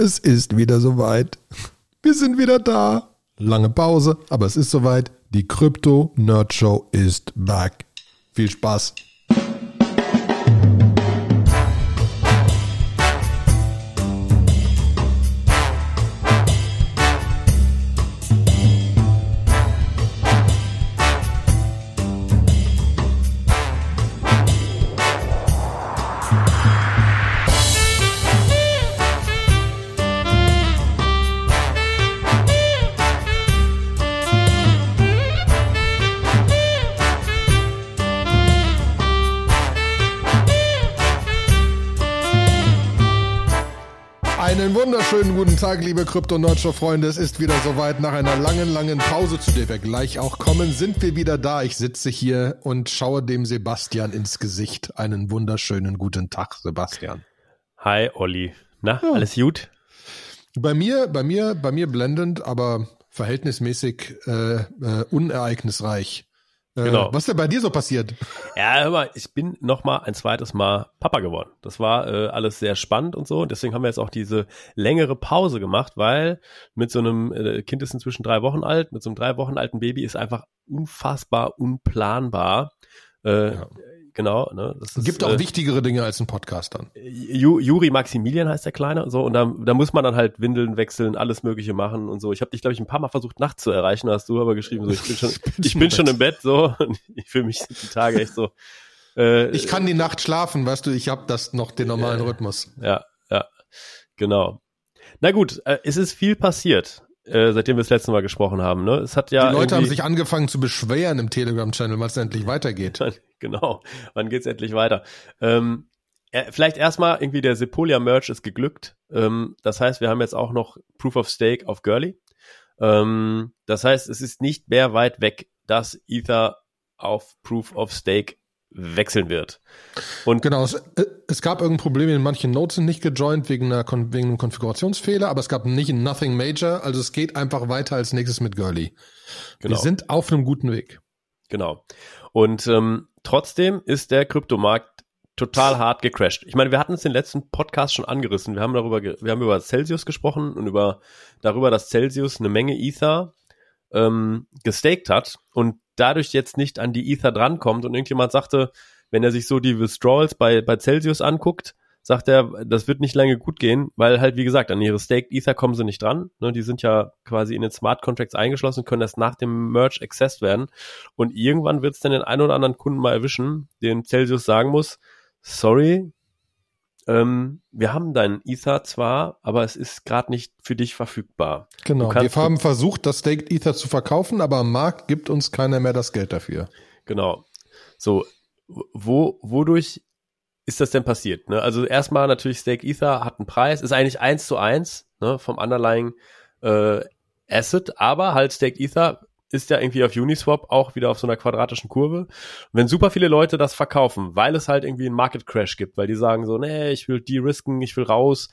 Es ist wieder soweit. Wir sind wieder da. Lange Pause, aber es ist soweit. Die Krypto Nerd Show ist back. Viel Spaß. Wunderschönen guten Tag, liebe Krypto-Nerdshow-Freunde. Es ist wieder soweit. Nach einer langen, langen Pause, zu der wir gleich auch kommen, sind wir wieder da. Ich sitze hier und schaue dem Sebastian ins Gesicht. Einen wunderschönen guten Tag, Sebastian. Hi, Olli. Na, ja. alles gut? Bei mir, bei mir, bei mir blendend, aber verhältnismäßig äh, äh, unereignisreich. Äh, genau. Was ist denn bei dir so passiert? Ja, aber ich bin noch mal ein zweites Mal Papa geworden. Das war äh, alles sehr spannend und so. Und deswegen haben wir jetzt auch diese längere Pause gemacht, weil mit so einem äh, Kind ist inzwischen drei Wochen alt, mit so einem drei Wochen alten Baby ist einfach unfassbar unplanbar. Äh, ja genau. Ne? Das ist, Gibt auch äh, wichtigere Dinge als ein Podcast dann. Juri Maximilian heißt der Kleine und so und da, da muss man dann halt Windeln wechseln, alles Mögliche machen und so. Ich habe dich, glaube ich, ein paar Mal versucht, nachts zu erreichen, hast du aber geschrieben, so, ich bin schon, ich bin schon im Bett, so. Und ich fühle mich die Tage echt so. Äh, ich kann die Nacht schlafen, weißt du, ich habe das noch den normalen äh, Rhythmus. Ja, ja, genau. Na gut, äh, es ist viel passiert äh, seitdem wir das letzte Mal gesprochen haben. Ne? Es hat ja die Leute haben sich angefangen zu beschweren im Telegram-Channel, weil es endlich weitergeht. genau, wann geht's endlich weiter? Ähm, äh, vielleicht erstmal irgendwie der Sepolia-Merch ist geglückt. Ähm, das heißt, wir haben jetzt auch noch Proof of Stake auf Girly. Ähm, das heißt, es ist nicht mehr weit weg, dass Ether auf Proof of Stake wechseln wird. Und genau, es, äh, es gab irgendein Problem, in manchen Nodes sind nicht gejoint wegen, einer, wegen einem Konfigurationsfehler, aber es gab nicht Nothing Major, also es geht einfach weiter als nächstes mit Girly. Genau. Wir sind auf einem guten Weg. Genau. Und ähm, trotzdem ist der Kryptomarkt total hart gecrashed. Ich meine, wir hatten es den letzten Podcast schon angerissen. Wir haben darüber, wir haben über Celsius gesprochen und über darüber, dass Celsius eine Menge Ether ähm, gestaked hat und dadurch jetzt nicht an die Ether drankommt und irgendjemand sagte, wenn er sich so die Withdrawals bei, bei Celsius anguckt, sagt er, das wird nicht lange gut gehen, weil halt, wie gesagt, an ihre Staked Ether kommen sie nicht dran. Ne, die sind ja quasi in den Smart Contracts eingeschlossen, können erst nach dem Merge accessed werden. Und irgendwann wird es dann den einen oder anderen Kunden mal erwischen, dem Celsius sagen muss, sorry, ähm, wir haben deinen Ether zwar, aber es ist gerade nicht für dich verfügbar. Genau, wir haben versucht, das Staked Ether zu verkaufen, aber am Markt gibt uns keiner mehr das Geld dafür. Genau. So, wo, wodurch ist das denn passiert? Ne? Also erstmal natürlich Stake Ether hat einen Preis, ist eigentlich eins zu eins ne, vom underlying äh, Asset, aber halt Stake Ether ist ja irgendwie auf Uniswap auch wieder auf so einer quadratischen Kurve. wenn super viele Leute das verkaufen, weil es halt irgendwie einen Market Crash gibt, weil die sagen so, nee, ich will de-risken, ich will raus,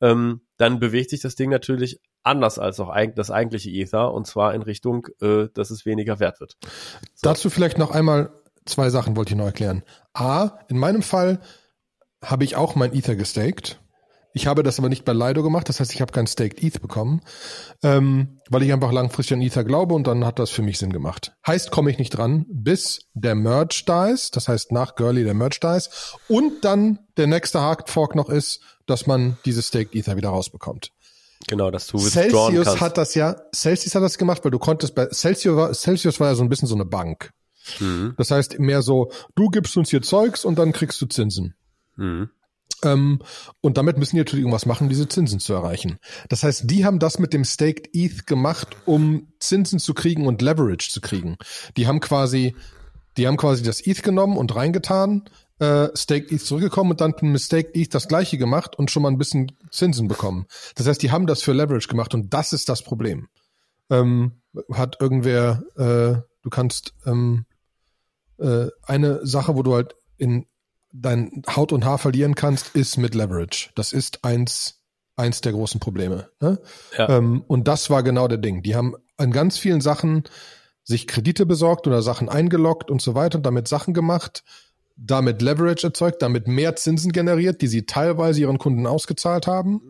ähm, dann bewegt sich das Ding natürlich anders als auch das eigentliche Ether und zwar in Richtung, äh, dass es weniger wert wird. So. Dazu vielleicht noch einmal zwei Sachen wollte ich noch erklären. A, in meinem Fall habe ich auch mein Ether gestaked ich habe das aber nicht bei Lido gemacht, das heißt, ich habe kein Staked ETH bekommen, ähm, weil ich einfach langfristig an Ether glaube und dann hat das für mich Sinn gemacht. Heißt, komme ich nicht dran, bis der Merge da ist, das heißt nach Girly der Merge da ist und dann der nächste Hard Fork noch ist, dass man dieses Staked Ether wieder rausbekommt. Genau, dass du Celsius kannst. hat das ja, Celsius hat das gemacht, weil du konntest bei Celsius war, Celsius war ja so ein bisschen so eine Bank. Mhm. Das heißt mehr so, du gibst uns hier Zeugs und dann kriegst du Zinsen. Mhm. Ähm, und damit müssen die natürlich irgendwas machen, diese Zinsen zu erreichen. Das heißt, die haben das mit dem Staked ETH gemacht, um Zinsen zu kriegen und Leverage zu kriegen. Die haben quasi, die haben quasi das ETH genommen und reingetan, äh, Staked ETH zurückgekommen und dann mit Staked ETH das gleiche gemacht und schon mal ein bisschen Zinsen bekommen. Das heißt, die haben das für Leverage gemacht und das ist das Problem. Ähm, hat irgendwer, äh, du kannst ähm, äh, eine Sache, wo du halt in dein Haut und Haar verlieren kannst, ist mit Leverage. Das ist eins, eins der großen Probleme. Ne? Ja. Ähm, und das war genau der Ding. Die haben an ganz vielen Sachen sich Kredite besorgt oder Sachen eingeloggt und so weiter und damit Sachen gemacht, damit Leverage erzeugt, damit mehr Zinsen generiert, die sie teilweise ihren Kunden ausgezahlt haben.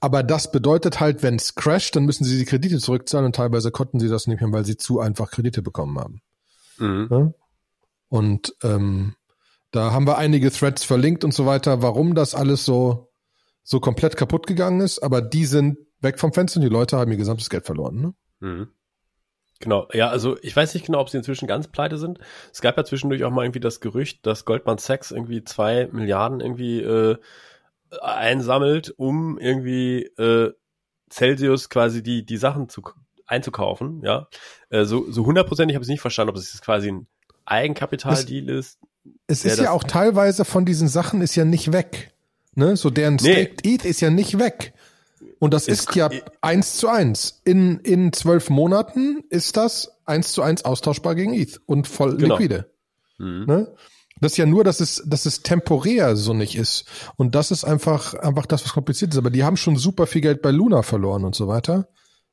Aber das bedeutet halt, wenn es crasht, dann müssen sie die Kredite zurückzahlen und teilweise konnten sie das nicht mehr, weil sie zu einfach Kredite bekommen haben. Mhm. Und ähm, da haben wir einige Threads verlinkt und so weiter, warum das alles so, so komplett kaputt gegangen ist, aber die sind weg vom Fenster und die Leute haben ihr gesamtes Geld verloren. Ne? Mhm. Genau, ja, also ich weiß nicht genau, ob sie inzwischen ganz pleite sind. Es gab ja zwischendurch auch mal irgendwie das Gerücht, dass Goldman Sachs irgendwie zwei Milliarden irgendwie äh, einsammelt, um irgendwie äh, Celsius quasi die die Sachen zu einzukaufen. Ja, äh, so so hundertprozentig habe ich nicht verstanden, ob es jetzt quasi ein Eigenkapitaldeal ist. Es ist ja auch teilweise von diesen Sachen ist ja nicht weg. Ne? So deren Staked nee. ETH ist ja nicht weg. Und das ist, ist ja eins zu eins. In, in zwölf Monaten ist das eins zu eins austauschbar gegen ETH und voll genau. liquide. Mhm. Ne? Das ist ja nur, dass es, dass es temporär so nicht ist. Und das ist einfach, einfach das, was kompliziert ist. Aber die haben schon super viel Geld bei Luna verloren und so weiter.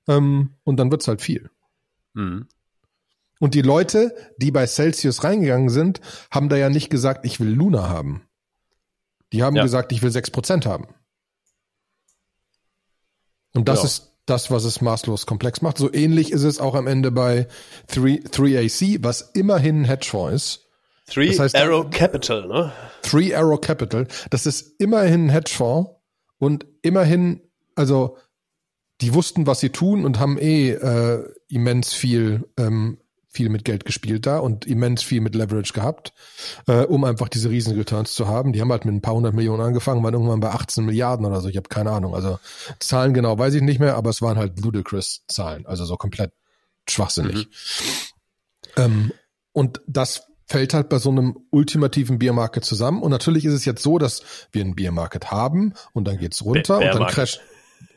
Ähm, und dann wird's halt viel. Mhm. Und die Leute, die bei Celsius reingegangen sind, haben da ja nicht gesagt, ich will Luna haben. Die haben ja. gesagt, ich will sechs Prozent haben. Und das ja. ist das, was es maßlos komplex macht. So ähnlich ist es auch am Ende bei 3, 3AC, was immerhin ein Hedgefonds ist. Three das heißt, Arrow Capital, ne? Three Arrow Capital. Das ist immerhin ein Hedgefonds und immerhin, also die wussten, was sie tun und haben eh äh, immens viel ähm, viel mit Geld gespielt da und immens viel mit Leverage gehabt, äh, um einfach diese riesen Returns zu haben. Die haben halt mit ein paar hundert Millionen angefangen, waren irgendwann bei 18 Milliarden oder so. Ich habe keine Ahnung. Also Zahlen genau weiß ich nicht mehr, aber es waren halt ludicrous Zahlen, also so komplett schwachsinnig. Mhm. Ähm, und das fällt halt bei so einem ultimativen Biermarket zusammen. Und natürlich ist es jetzt so, dass wir ein Biermarket haben und dann geht's runter Bear und dann crasht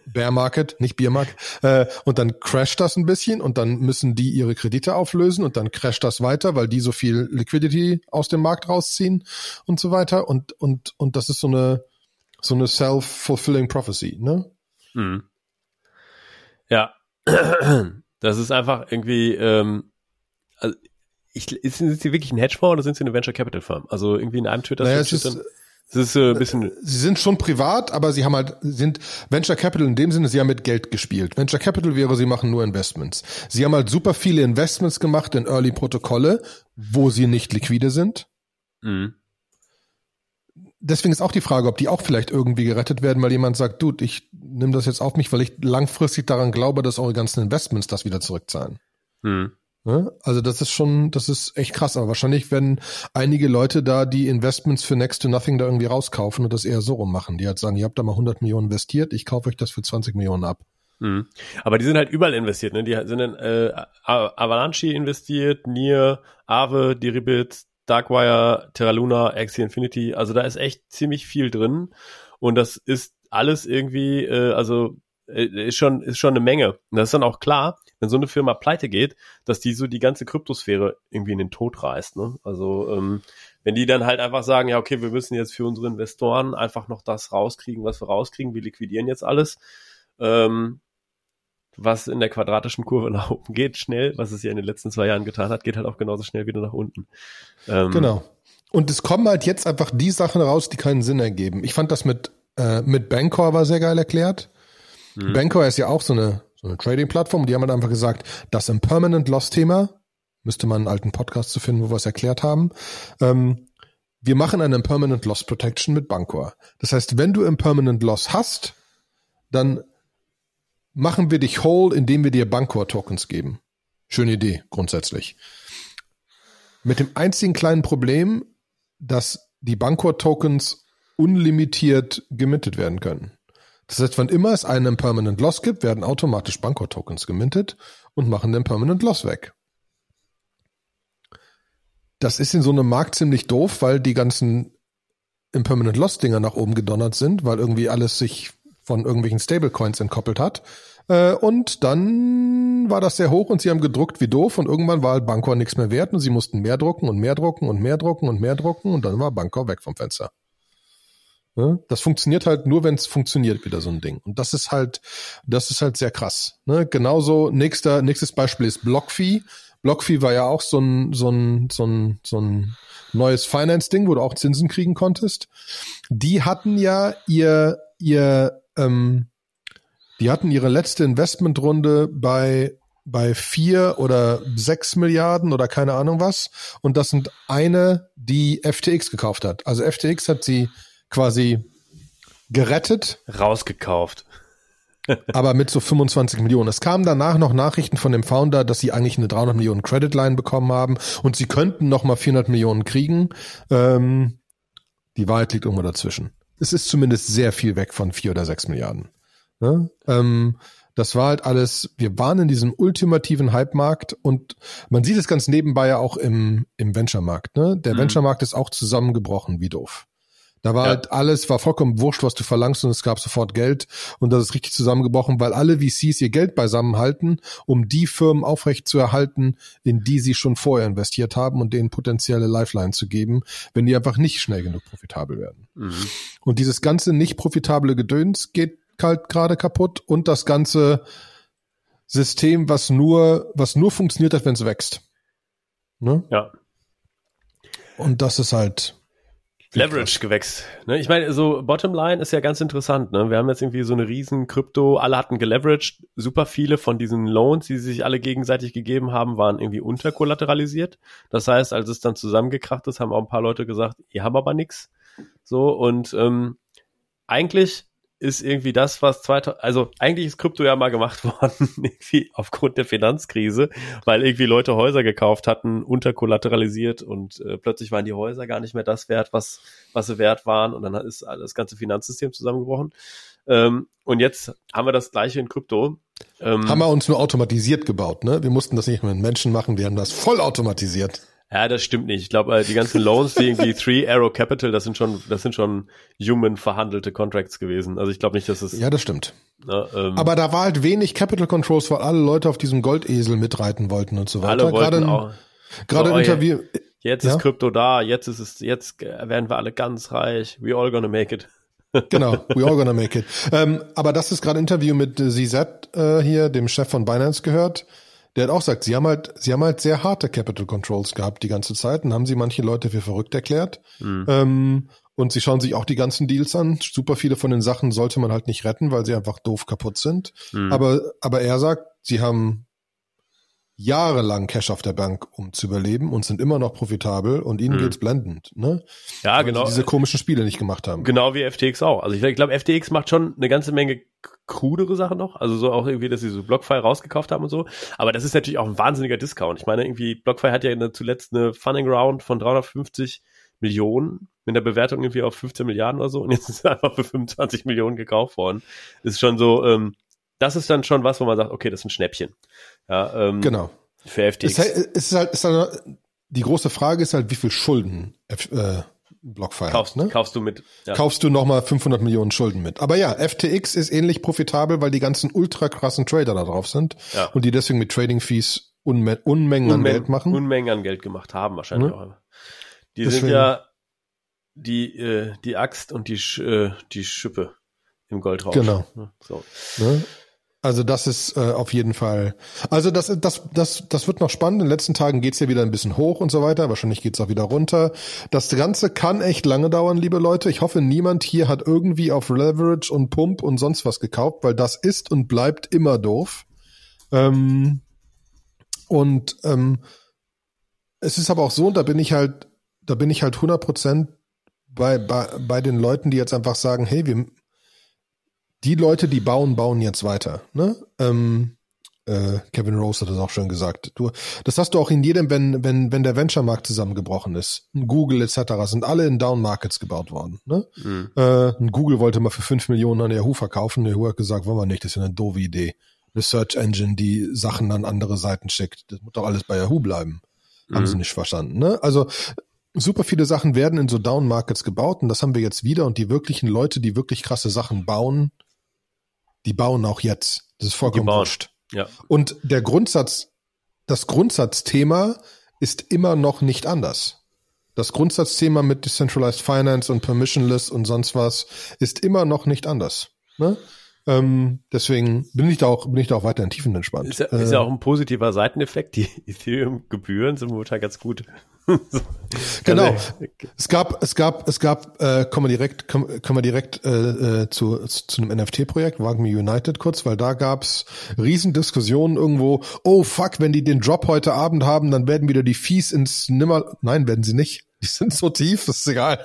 Bear Market, nicht Biermarkt, äh, und dann crasht das ein bisschen und dann müssen die ihre Kredite auflösen und dann crasht das weiter, weil die so viel Liquidity aus dem Markt rausziehen und so weiter und und und das ist so eine so eine self-fulfilling prophecy, ne? Mhm. Ja, das ist einfach irgendwie ähm, also ich, sind sie wirklich ein Hedgefonds oder sind sie eine Venture Capital Firm? Also irgendwie in einem Twitter naja, es ist, das ist äh, ein bisschen. Sie sind schon privat, aber sie haben halt, sind Venture Capital in dem Sinne, sie haben mit Geld gespielt. Venture Capital wäre, sie machen nur Investments. Sie haben halt super viele Investments gemacht in Early Protokolle, wo sie nicht liquide sind. Mhm. Deswegen ist auch die Frage, ob die auch vielleicht irgendwie gerettet werden, weil jemand sagt, du, ich nehme das jetzt auf mich, weil ich langfristig daran glaube, dass eure ganzen Investments das wieder zurückzahlen. Mhm. Ne? Also das ist schon, das ist echt krass. Aber wahrscheinlich werden einige Leute da die Investments für Next to Nothing da irgendwie rauskaufen und das eher so rummachen. Die halt sagen, ihr habt da mal 100 Millionen investiert, ich kaufe euch das für 20 Millionen ab. Mhm. Aber die sind halt überall investiert, ne? Die sind in äh, Avalanche investiert, Nier, Aave, Deribit, Darkwire, Terra Luna, Axie Infinity. Also da ist echt ziemlich viel drin. Und das ist alles irgendwie, äh, also äh, ist schon, ist schon eine Menge. Und das ist dann auch klar, wenn so eine Firma pleite geht, dass die so die ganze Kryptosphäre irgendwie in den Tod reißt. Ne? Also ähm, wenn die dann halt einfach sagen, ja, okay, wir müssen jetzt für unsere Investoren einfach noch das rauskriegen, was wir rauskriegen, wir liquidieren jetzt alles, ähm, was in der quadratischen Kurve nach oben geht, schnell, was es ja in den letzten zwei Jahren getan hat, geht halt auch genauso schnell wieder nach unten. Ähm, genau. Und es kommen halt jetzt einfach die Sachen raus, die keinen Sinn ergeben. Ich fand das mit, äh, mit Bancor war sehr geil erklärt. Mhm. Bancor ist ja auch so eine so eine Trading-Plattform. Die haben halt einfach gesagt, das Impermanent Loss-Thema, müsste man einen alten Podcast zu finden, wo wir es erklärt haben. Ähm, wir machen eine Impermanent Loss Protection mit Bancor. Das heißt, wenn du Impermanent Loss hast, dann machen wir dich whole, indem wir dir Bancor-Tokens geben. Schöne Idee, grundsätzlich. Mit dem einzigen kleinen Problem, dass die Bancor-Tokens unlimitiert gemintet werden können. Das heißt, wann immer es einen Permanent Loss gibt, werden automatisch Bankor-Tokens gemintet und machen den Permanent Loss weg. Das ist in so einem Markt ziemlich doof, weil die ganzen Impermanent Loss Dinger nach oben gedonnert sind, weil irgendwie alles sich von irgendwelchen Stablecoins entkoppelt hat. Äh, und dann war das sehr hoch und sie haben gedruckt wie doof und irgendwann war Bankor nichts mehr wert und sie mussten mehr drucken und mehr drucken und mehr drucken und mehr drucken und dann war Bankor weg vom Fenster. Ne? Das funktioniert halt nur, wenn es funktioniert, wieder so ein Ding. Und das ist halt, das ist halt sehr krass. Ne? Genauso, nächster, nächstes Beispiel ist BlockFi. BlockFi war ja auch so ein, so ein, so ein, so ein neues Finance-Ding, wo du auch Zinsen kriegen konntest. Die hatten ja ihr, ihr, ähm, Die hatten ihre letzte Investmentrunde bei bei vier oder sechs Milliarden oder keine Ahnung was. Und das sind eine, die FTX gekauft hat. Also FTX hat sie quasi gerettet. Rausgekauft. aber mit so 25 Millionen. Es kamen danach noch Nachrichten von dem Founder, dass sie eigentlich eine 300 Millionen Creditline bekommen haben und sie könnten noch mal 400 Millionen kriegen. Ähm, die Wahrheit liegt irgendwo dazwischen. Es ist zumindest sehr viel weg von vier oder sechs Milliarden. Ne? Ähm, das war halt alles, wir waren in diesem ultimativen Hype-Markt und man sieht es ganz nebenbei ja auch im, im Venture-Markt. Ne? Der mhm. Venture-Markt ist auch zusammengebrochen, wie doof. Da war ja. halt alles, war vollkommen wurscht, was du verlangst und es gab sofort Geld und das ist richtig zusammengebrochen, weil alle VCs ihr Geld beisammen halten, um die Firmen aufrecht zu erhalten, in die sie schon vorher investiert haben und denen potenzielle Lifeline zu geben, wenn die einfach nicht schnell genug profitabel werden. Mhm. Und dieses ganze nicht profitable Gedöns geht halt gerade kaputt und das ganze System, was nur, was nur funktioniert hat, wenn es wächst. Ne? Ja. Und das ist halt. Leverage gewächst. Ne? Ich meine, so Bottomline ist ja ganz interessant. Ne? Wir haben jetzt irgendwie so eine riesen Krypto, alle hatten geleveraged. Super viele von diesen Loans, die sie sich alle gegenseitig gegeben haben, waren irgendwie unterkollateralisiert. Das heißt, als es dann zusammengekracht ist, haben auch ein paar Leute gesagt, ihr habt aber nichts. So, und ähm, eigentlich ist irgendwie das, was 2000, also eigentlich ist Krypto ja mal gemacht worden, irgendwie aufgrund der Finanzkrise, weil irgendwie Leute Häuser gekauft hatten, unterkollateralisiert und äh, plötzlich waren die Häuser gar nicht mehr das wert, was, was sie wert waren und dann ist das ganze Finanzsystem zusammengebrochen. Ähm, und jetzt haben wir das gleiche in Krypto. Ähm, haben wir uns nur automatisiert gebaut, ne? Wir mussten das nicht mit Menschen machen, wir haben das voll automatisiert. Ja, das stimmt nicht. Ich glaube, äh, die ganzen Loans, die irgendwie Three Arrow Capital, das sind schon, das sind schon human verhandelte Contracts gewesen. Also ich glaube nicht, dass es. Ja, das stimmt. Na, ähm, Aber da war halt wenig Capital Controls, weil alle Leute auf diesem Goldesel mitreiten wollten und so weiter. Alle wollten gerade auch. Gerade so, oh, Interview. Jetzt ja? ist Krypto da, jetzt ist es, jetzt werden wir alle ganz reich. We all gonna make it. genau, we all gonna make it. Ähm, aber das ist gerade Interview mit ZZ äh, hier, dem Chef von Binance gehört der hat auch gesagt, sie haben halt, sie haben halt sehr harte Capital Controls gehabt die ganze Zeit und haben sie manche Leute für verrückt erklärt. Mhm. Ähm, und sie schauen sich auch die ganzen Deals an. Super viele von den Sachen sollte man halt nicht retten, weil sie einfach doof kaputt sind. Mhm. Aber, aber er sagt, sie haben jahrelang Cash auf der Bank, um zu überleben und sind immer noch profitabel und ihnen mhm. geht's blendend, ne? Ja, Weil genau. diese komischen Spiele nicht gemacht haben. Genau wie FTX auch. Also ich, ich glaube, FTX macht schon eine ganze Menge krudere Sachen noch. Also so auch irgendwie, dass sie so BlockFi rausgekauft haben und so. Aber das ist natürlich auch ein wahnsinniger Discount. Ich meine, irgendwie BlockFi hat ja eine, zuletzt eine Funding Round von 350 Millionen mit der Bewertung irgendwie auf 15 Milliarden oder so und jetzt ist es einfach für 25 Millionen gekauft worden. Ist schon so, ähm, das ist dann schon was, wo man sagt, okay, das ist ein Schnäppchen. Ja, ähm, genau. Für FTX. Es ist halt, ist halt, die große Frage ist halt, wie viel Schulden äh, BlockFi kaufst, ne? Kaufst du mit. Ja. Kaufst du nochmal 500 Millionen Schulden mit. Aber ja, FTX ist ähnlich profitabel, weil die ganzen ultra krassen Trader da drauf sind ja. und die deswegen mit Trading Fees Unme Unmengen Unmen an Geld machen. Unmengen an Geld gemacht haben wahrscheinlich mhm. auch. Die deswegen. sind ja die, äh, die Axt und die, äh, die Schippe im Goldrausch. Genau. So. Ne? Also das ist äh, auf jeden Fall. Also das, das, das, das wird noch spannend. In den letzten Tagen geht's ja wieder ein bisschen hoch und so weiter. Wahrscheinlich geht's auch wieder runter. Das Ganze kann echt lange dauern, liebe Leute. Ich hoffe, niemand hier hat irgendwie auf Leverage und Pump und sonst was gekauft, weil das ist und bleibt immer doof. Ähm, und ähm, es ist aber auch so, da bin ich halt, da bin ich halt 100 Prozent bei, bei, bei den Leuten, die jetzt einfach sagen, hey, wir, die Leute, die bauen, bauen jetzt weiter. Ne? Ähm, äh, Kevin Rose hat das auch schon gesagt. Du, das hast du auch in jedem, wenn, wenn, wenn der Venture-Markt zusammengebrochen ist. Google etc. sind alle in Down-Markets gebaut worden. Ne? Mhm. Äh, Google wollte mal für fünf Millionen an Yahoo verkaufen. Yahoo hat gesagt, wollen wir nicht, das ist ja eine doofe Idee. Eine Search Engine, die Sachen an andere Seiten schickt. Das muss doch alles bei Yahoo bleiben. Mhm. Haben sie nicht verstanden. Ne? Also super viele Sachen werden in so Down-Markets gebaut und das haben wir jetzt wieder und die wirklichen Leute, die wirklich krasse Sachen bauen, die bauen auch jetzt. Das ist vollkommen wurscht. Ja. Und der Grundsatz, das Grundsatzthema ist immer noch nicht anders. Das Grundsatzthema mit Decentralized Finance und Permissionless und sonst was ist immer noch nicht anders. Ne? Ähm, deswegen bin ich da auch, bin ich da auch weiterhin tiefenentspannt. Ist ja, ist ja äh, auch ein positiver Seiteneffekt. Die Ethereum-Gebühren sind momentan ganz gut. genau. Also, es gab, es gab, es gab, äh, kommen wir direkt, kommen, kommen wir direkt äh, äh, zu, zu einem NFT-Projekt, Wagme United kurz, weil da gab's Riesendiskussionen irgendwo, oh fuck, wenn die den Drop heute Abend haben, dann werden wieder die Fees ins Nimmer. Nein, werden sie nicht. Die sind so tief, das ist egal.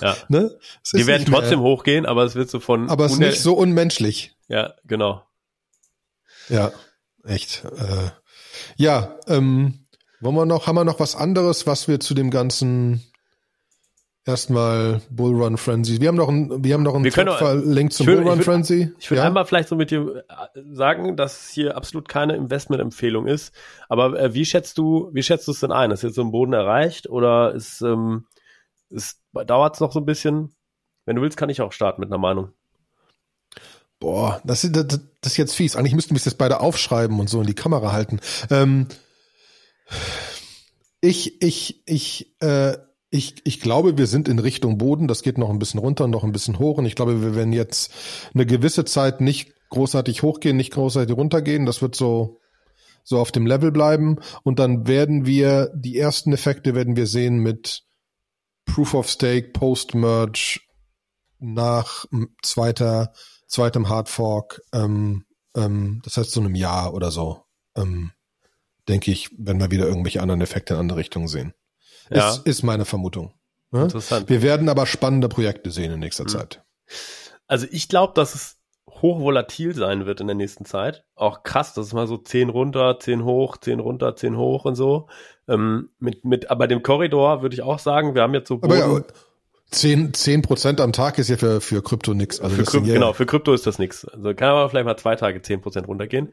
Ja. ne? Die werden trotzdem mehr. hochgehen, aber es wird so von. Aber es ist nicht so unmenschlich. Ja, genau. Ja, echt. Äh, ja, ähm, wollen wir noch, haben wir noch was anderes, was wir zu dem ganzen erstmal Bullrun Frenzy. Wir haben noch ein, wir haben noch einen Link zum Bullrun Frenzy. Ich würde ja? einmal vielleicht so mit dir äh, sagen, dass hier absolut keine Investmentempfehlung ist. Aber äh, wie schätzt du, wie schätzt du es denn ein? Ist jetzt so ein Boden erreicht oder ist, ähm, ist dauert es noch so ein bisschen? Wenn du willst, kann ich auch starten mit einer Meinung. Boah, das ist, das, das ist jetzt fies. Eigentlich müssten wir es jetzt beide aufschreiben und so in die Kamera halten. Ähm, ich, ich, ich, äh, ich, ich glaube, wir sind in Richtung Boden. Das geht noch ein bisschen runter, noch ein bisschen hoch. Und ich glaube, wir werden jetzt eine gewisse Zeit nicht großartig hochgehen, nicht großartig runtergehen. Das wird so, so auf dem Level bleiben. Und dann werden wir, die ersten Effekte werden wir sehen mit Proof of Stake, Post-Merge, nach zweiter, zweitem Hardfork, ähm, ähm, das heißt so einem Jahr oder so, ähm, denke ich, wenn wir wieder irgendwelche anderen Effekte in andere Richtungen sehen. Ja. Ist, ist meine Vermutung. Ne? Interessant. Wir werden aber spannende Projekte sehen in nächster mhm. Zeit. Also ich glaube, dass es hochvolatil sein wird in der nächsten Zeit. Auch krass, das ist mal so 10 runter, 10 hoch, 10 runter, 10 hoch und so. Ähm, mit, mit, aber dem Korridor würde ich auch sagen, wir haben jetzt so Boden, aber ja, 10, 10 Prozent am Tag ist ja für, für Krypto nix. Also für Krypto, genau, für Krypto ist das nix. Also kann aber vielleicht mal zwei Tage 10 Prozent runtergehen.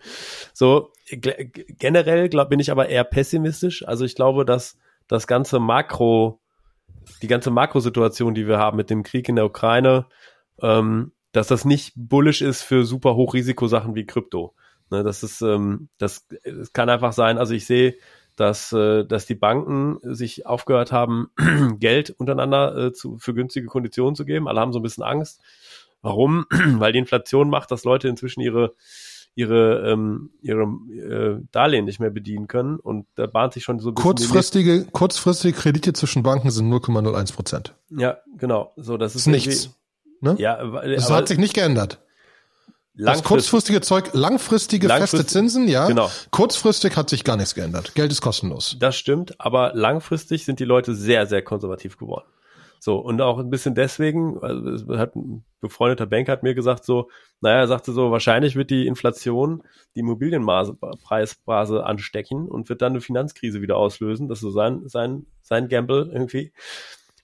So, generell glaub, bin ich aber eher pessimistisch. Also ich glaube, dass das ganze Makro, die ganze Makrosituation, die wir haben mit dem Krieg in der Ukraine, ähm, dass das nicht bullish ist für super Hochrisikosachen wie Krypto. Ne, das ist, ähm, das, das kann einfach sein. Also ich sehe, dass, äh, dass die Banken sich aufgehört haben, Geld untereinander äh, zu, für günstige Konditionen zu geben. Alle haben so ein bisschen Angst. Warum? Weil die Inflation macht, dass Leute inzwischen ihre ihre ähm, ihre äh, Darlehen nicht mehr bedienen können und da bahnt sich schon so ein bisschen kurzfristige kurzfristige Kredite zwischen Banken sind 0,01 Prozent. Ja, genau. So, das ist, ist nichts. Ne? Ja, das hat sich nicht geändert. Das kurzfristige Zeug, langfristige langfristig, feste Zinsen, ja. Genau. Kurzfristig hat sich gar nichts geändert. Geld ist kostenlos. Das stimmt, aber langfristig sind die Leute sehr, sehr konservativ geworden. So, und auch ein bisschen deswegen, also hat ein befreundeter Banker hat mir gesagt so, naja, er sagte so, wahrscheinlich wird die Inflation die Immobilienpreisbase anstecken und wird dann eine Finanzkrise wieder auslösen. Das ist so sein, sein, sein Gamble irgendwie.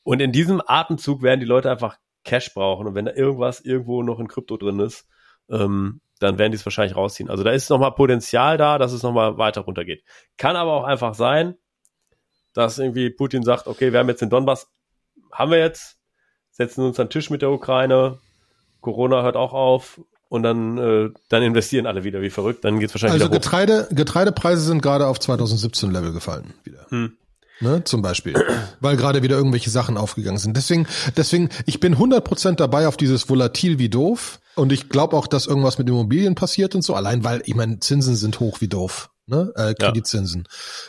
Und in diesem Atemzug werden die Leute einfach Cash brauchen. Und wenn da irgendwas irgendwo noch in Krypto drin ist, ähm, dann werden die es wahrscheinlich rausziehen. Also da ist nochmal Potenzial da, dass es nochmal weiter runtergeht. Kann aber auch einfach sein, dass irgendwie Putin sagt, okay, wir haben jetzt den Donbass, haben wir jetzt, setzen uns an den Tisch mit der Ukraine, Corona hört auch auf und dann, äh, dann investieren alle wieder wie verrückt, dann geht es wahrscheinlich Also Getreide, Getreidepreise sind gerade auf 2017 Level gefallen wieder. Hm. Ne, zum Beispiel, weil gerade wieder irgendwelche Sachen aufgegangen sind. Deswegen, deswegen, ich bin 100% dabei auf dieses Volatil wie doof und ich glaube auch, dass irgendwas mit Immobilien passiert und so, allein weil, ich meine, Zinsen sind hoch wie doof, ne, äh, Kreditzinsen.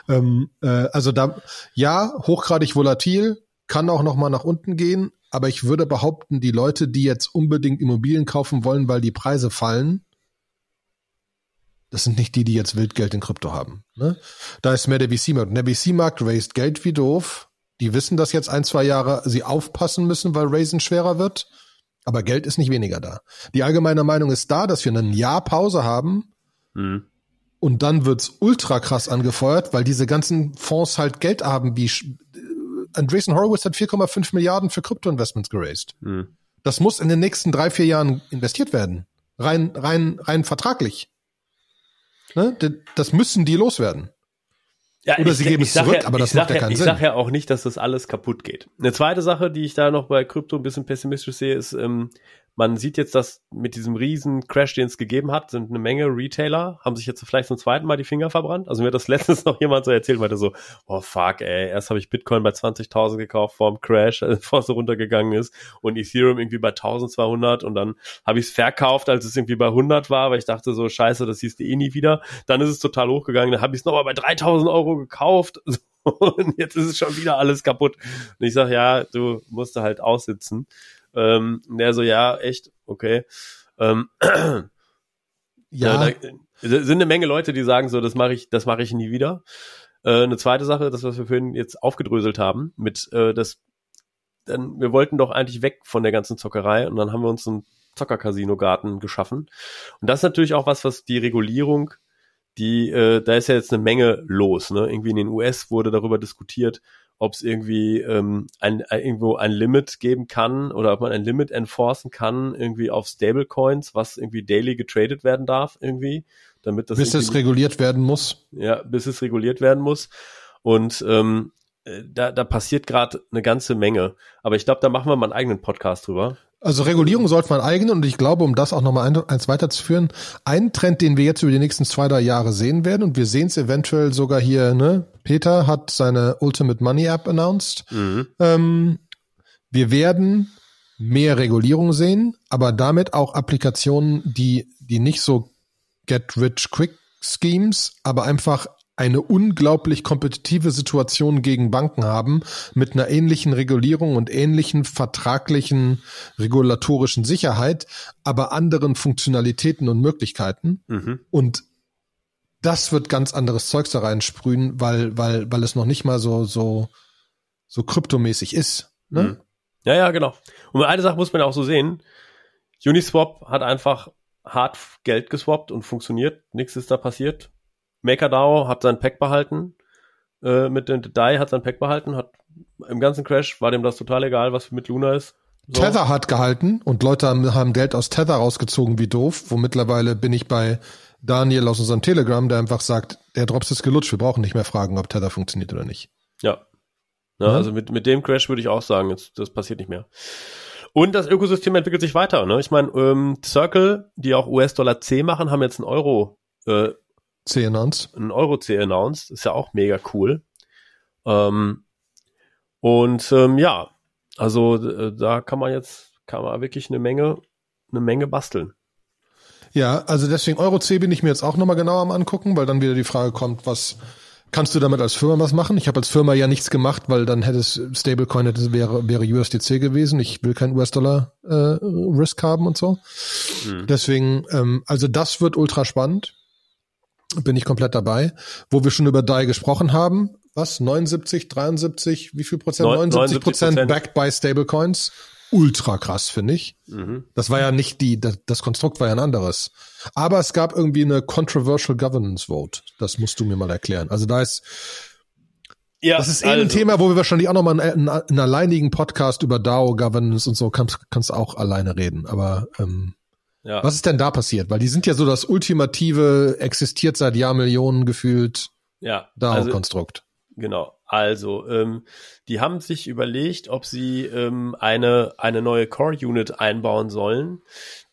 Ja. Ähm, äh, also da, ja, hochgradig volatil, kann auch nochmal nach unten gehen, aber ich würde behaupten, die Leute, die jetzt unbedingt Immobilien kaufen wollen, weil die Preise fallen, das sind nicht die, die jetzt Wildgeld in Krypto haben. Ne? Da ist mehr der VC-Markt. Der VC-Markt raised Geld wie doof. Die wissen, dass jetzt ein, zwei Jahre sie aufpassen müssen, weil Raisen schwerer wird. Aber Geld ist nicht weniger da. Die allgemeine Meinung ist da, dass wir ein Jahr Pause haben. Mhm. Und dann wird's ultra krass angefeuert, weil diese ganzen Fonds halt Geld haben, wie Andreessen Horowitz hat 4,5 Milliarden für Krypto-Investments geraced. Mhm. Das muss in den nächsten drei, vier Jahren investiert werden. Rein, rein, rein vertraglich. Ne? Das müssen die loswerden. Ja, Oder sie geben es zurück, ja, aber das macht ja keinen ich Sinn. Ich sage ja auch nicht, dass das alles kaputt geht. Eine zweite Sache, die ich da noch bei Krypto ein bisschen pessimistisch sehe, ist, ähm, man sieht jetzt, dass mit diesem riesen Crash, den es gegeben hat, sind eine Menge Retailer, haben sich jetzt vielleicht zum zweiten Mal die Finger verbrannt. Also mir hat das letztens noch jemand so erzählt, meinte so, oh fuck, ey, erst habe ich Bitcoin bei 20.000 gekauft vor dem Crash, also bevor es so runtergegangen ist und Ethereum irgendwie bei 1200 und dann habe ich es verkauft, als es irgendwie bei 100 war, weil ich dachte so, scheiße, das siehst du eh nie wieder. Dann ist es total hochgegangen, dann habe ich es nochmal bei 3000 Euro gekauft und jetzt ist es schon wieder alles kaputt. Und ich sag, ja, du musst halt aussitzen. Ähm, und der so, ja, echt, okay. Ähm, ja. ja da, sind eine Menge Leute, die sagen so, das mache ich, das mache ich nie wieder. Äh, eine zweite Sache, das was wir vorhin jetzt aufgedröselt haben, mit äh, das, dann wir wollten doch eigentlich weg von der ganzen Zockerei und dann haben wir uns einen Zocker-Casino-Garten geschaffen. Und das ist natürlich auch was, was die Regulierung, die, äh, da ist ja jetzt eine Menge los. Ne? Irgendwie in den US wurde darüber diskutiert, ob es irgendwie ähm, ein, ein, irgendwo ein Limit geben kann oder ob man ein Limit enforcen kann, irgendwie auf Stablecoins, was irgendwie daily getradet werden darf, irgendwie, damit das. Bis es reguliert werden muss. Ja, bis es reguliert werden muss. Und ähm, äh, da, da passiert gerade eine ganze Menge. Aber ich glaube, da machen wir mal einen eigenen Podcast drüber. Also Regulierung sollte man eigen und ich glaube, um das auch nochmal ein, eins weiterzuführen, ein Trend, den wir jetzt über die nächsten zwei, drei Jahre sehen werden und wir sehen es eventuell sogar hier, ne? Peter hat seine Ultimate Money App announced. Mhm. Ähm, wir werden mehr Regulierung sehen, aber damit auch Applikationen, die, die nicht so get rich quick Schemes, aber einfach eine unglaublich kompetitive Situation gegen Banken haben mit einer ähnlichen Regulierung und ähnlichen vertraglichen regulatorischen Sicherheit, aber anderen Funktionalitäten und Möglichkeiten. Mhm. Und das wird ganz anderes Zeugs da reinsprühen, weil, weil, weil es noch nicht mal so, so, so kryptomäßig ist. Ne? Mhm. Ja, ja, genau. Und eine Sache muss man auch so sehen. Uniswap hat einfach hart Geld geswappt und funktioniert. Nichts ist da passiert. MakerDAO hat sein Pack behalten, äh, mit dem DAI hat sein Pack behalten, hat im ganzen Crash war dem das total egal, was mit Luna ist. So. Tether hat gehalten und Leute haben, haben Geld aus Tether rausgezogen wie doof, wo mittlerweile bin ich bei Daniel aus unserem Telegram, der einfach sagt, der Drops ist gelutscht, wir brauchen nicht mehr fragen, ob Tether funktioniert oder nicht. Ja. ja, ja. Also mit, mit dem Crash würde ich auch sagen, jetzt, das passiert nicht mehr. Und das Ökosystem entwickelt sich weiter. Ne? Ich meine, ähm, Circle, die auch US-Dollar C machen, haben jetzt einen Euro äh, C announced. Ein Euro C announced. Ist ja auch mega cool. Ähm, und ähm, ja, also äh, da kann man jetzt, kann man wirklich eine Menge, eine Menge basteln. Ja, also deswegen Euro C bin ich mir jetzt auch nochmal genauer am angucken, weil dann wieder die Frage kommt, was kannst du damit als Firma was machen? Ich habe als Firma ja nichts gemacht, weil dann hätte es Stablecoin hätte, wäre, wäre USDC gewesen. Ich will kein US-Dollar äh, Risk haben und so. Mhm. Deswegen, ähm, also das wird ultra spannend bin ich komplett dabei. Wo wir schon über DAI gesprochen haben, was? 79, 73, wie viel Prozent? 79 Prozent backed by Stablecoins. Ultra krass, finde ich. Mhm. Das war ja nicht die, das, das, Konstrukt war ja ein anderes. Aber es gab irgendwie eine Controversial Governance Vote. Das musst du mir mal erklären. Also da ist, ja, das ist eh also, ein Thema, wo wir wahrscheinlich auch nochmal einen, einen, alleinigen Podcast über DAO Governance und so kannst, kannst auch alleine reden. Aber ähm, ja. Was ist denn da passiert? Weil die sind ja so das ultimative, existiert seit Jahrmillionen gefühlt ja, DAO-Konstrukt. Also, genau. Also, ähm, die haben sich überlegt, ob sie ähm, eine, eine neue Core-Unit einbauen sollen,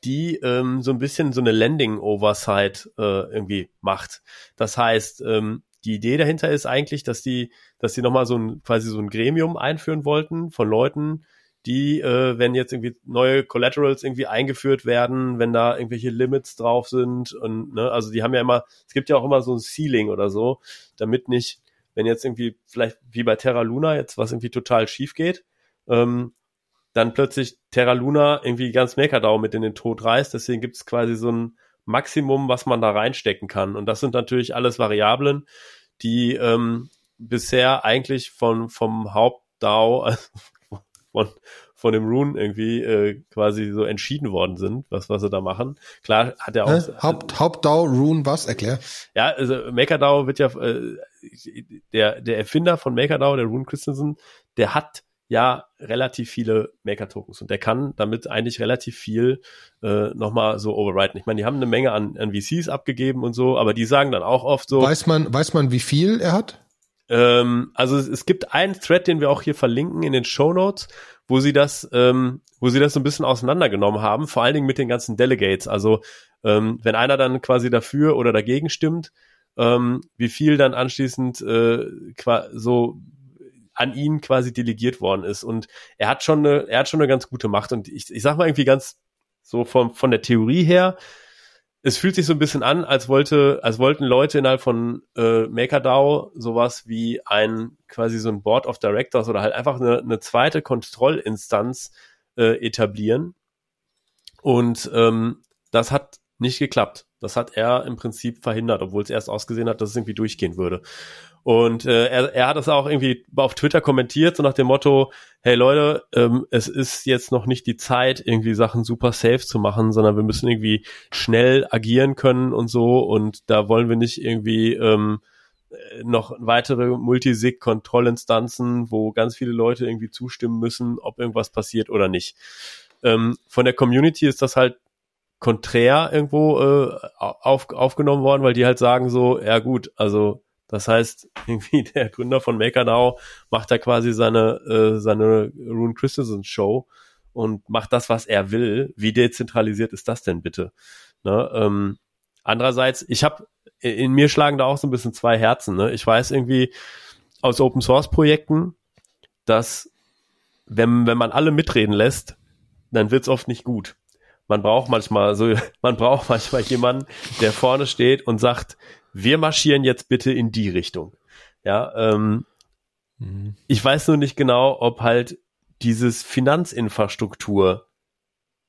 die ähm, so ein bisschen so eine Landing-Oversight äh, irgendwie macht. Das heißt, ähm, die Idee dahinter ist eigentlich, dass die, dass die nochmal so ein, quasi so ein Gremium einführen wollten von Leuten, die, äh, wenn jetzt irgendwie neue Collaterals irgendwie eingeführt werden, wenn da irgendwelche Limits drauf sind und ne, also die haben ja immer, es gibt ja auch immer so ein Ceiling oder so, damit nicht, wenn jetzt irgendwie vielleicht wie bei Terra Luna jetzt was irgendwie total schief geht, ähm, dann plötzlich Terra Luna irgendwie ganz MakerDAO mit in den Tod reißt. Deswegen gibt es quasi so ein Maximum, was man da reinstecken kann. Und das sind natürlich alles Variablen, die ähm, bisher eigentlich von, vom Haupt-DAO, also von, von dem Rune irgendwie äh, quasi so entschieden worden sind, was, was sie da machen. Klar hat er auch. Äh, Haupt, Hauptdau, Rune, was? Erklär. Ja, also MakerDAO wird ja, äh, der, der Erfinder von MakerDAO, der Rune Christensen, der hat ja relativ viele Maker-Tokens und der kann damit eigentlich relativ viel äh, nochmal so overwriten. Ich meine, die haben eine Menge an, an VCs abgegeben und so, aber die sagen dann auch oft so. Weiß man, weiß man, wie viel er hat? Ähm, also es, es, gibt einen Thread, den wir auch hier verlinken in den Show Notes, wo sie das, ähm, wo sie das so ein bisschen auseinandergenommen haben, vor allen Dingen mit den ganzen Delegates. Also ähm, wenn einer dann quasi dafür oder dagegen stimmt, ähm, wie viel dann anschließend äh, so an ihn quasi delegiert worden ist. Und er hat schon eine, er hat schon eine ganz gute Macht. Und ich, ich sag mal irgendwie ganz so von, von der Theorie her, es fühlt sich so ein bisschen an, als wollte, als wollten Leute innerhalb von äh, MakerDAO sowas wie ein quasi so ein Board of Directors oder halt einfach eine, eine zweite Kontrollinstanz äh, etablieren. Und ähm, das hat nicht geklappt. Das hat er im Prinzip verhindert, obwohl es erst ausgesehen hat, dass es irgendwie durchgehen würde. Und äh, er, er hat es auch irgendwie auf Twitter kommentiert, so nach dem Motto, hey Leute, ähm, es ist jetzt noch nicht die Zeit, irgendwie Sachen super safe zu machen, sondern wir müssen irgendwie schnell agieren können und so. Und da wollen wir nicht irgendwie ähm, noch weitere Multisig-Kontrollinstanzen, wo ganz viele Leute irgendwie zustimmen müssen, ob irgendwas passiert oder nicht. Ähm, von der Community ist das halt konträr irgendwo äh, auf, aufgenommen worden, weil die halt sagen so, ja gut, also das heißt, irgendwie der Gründer von MakerDAO macht da quasi seine, äh, seine Rune Christensen Show und macht das, was er will. Wie dezentralisiert ist das denn bitte? Ne? Ähm, andererseits, ich habe in mir schlagen da auch so ein bisschen zwei Herzen. Ne? Ich weiß irgendwie aus Open Source Projekten, dass wenn, wenn man alle mitreden lässt, dann wird's oft nicht gut. Man braucht manchmal so, man braucht manchmal jemanden, der vorne steht und sagt, wir marschieren jetzt bitte in die Richtung. Ja, ähm, mhm. ich weiß nur nicht genau, ob halt dieses Finanzinfrastruktur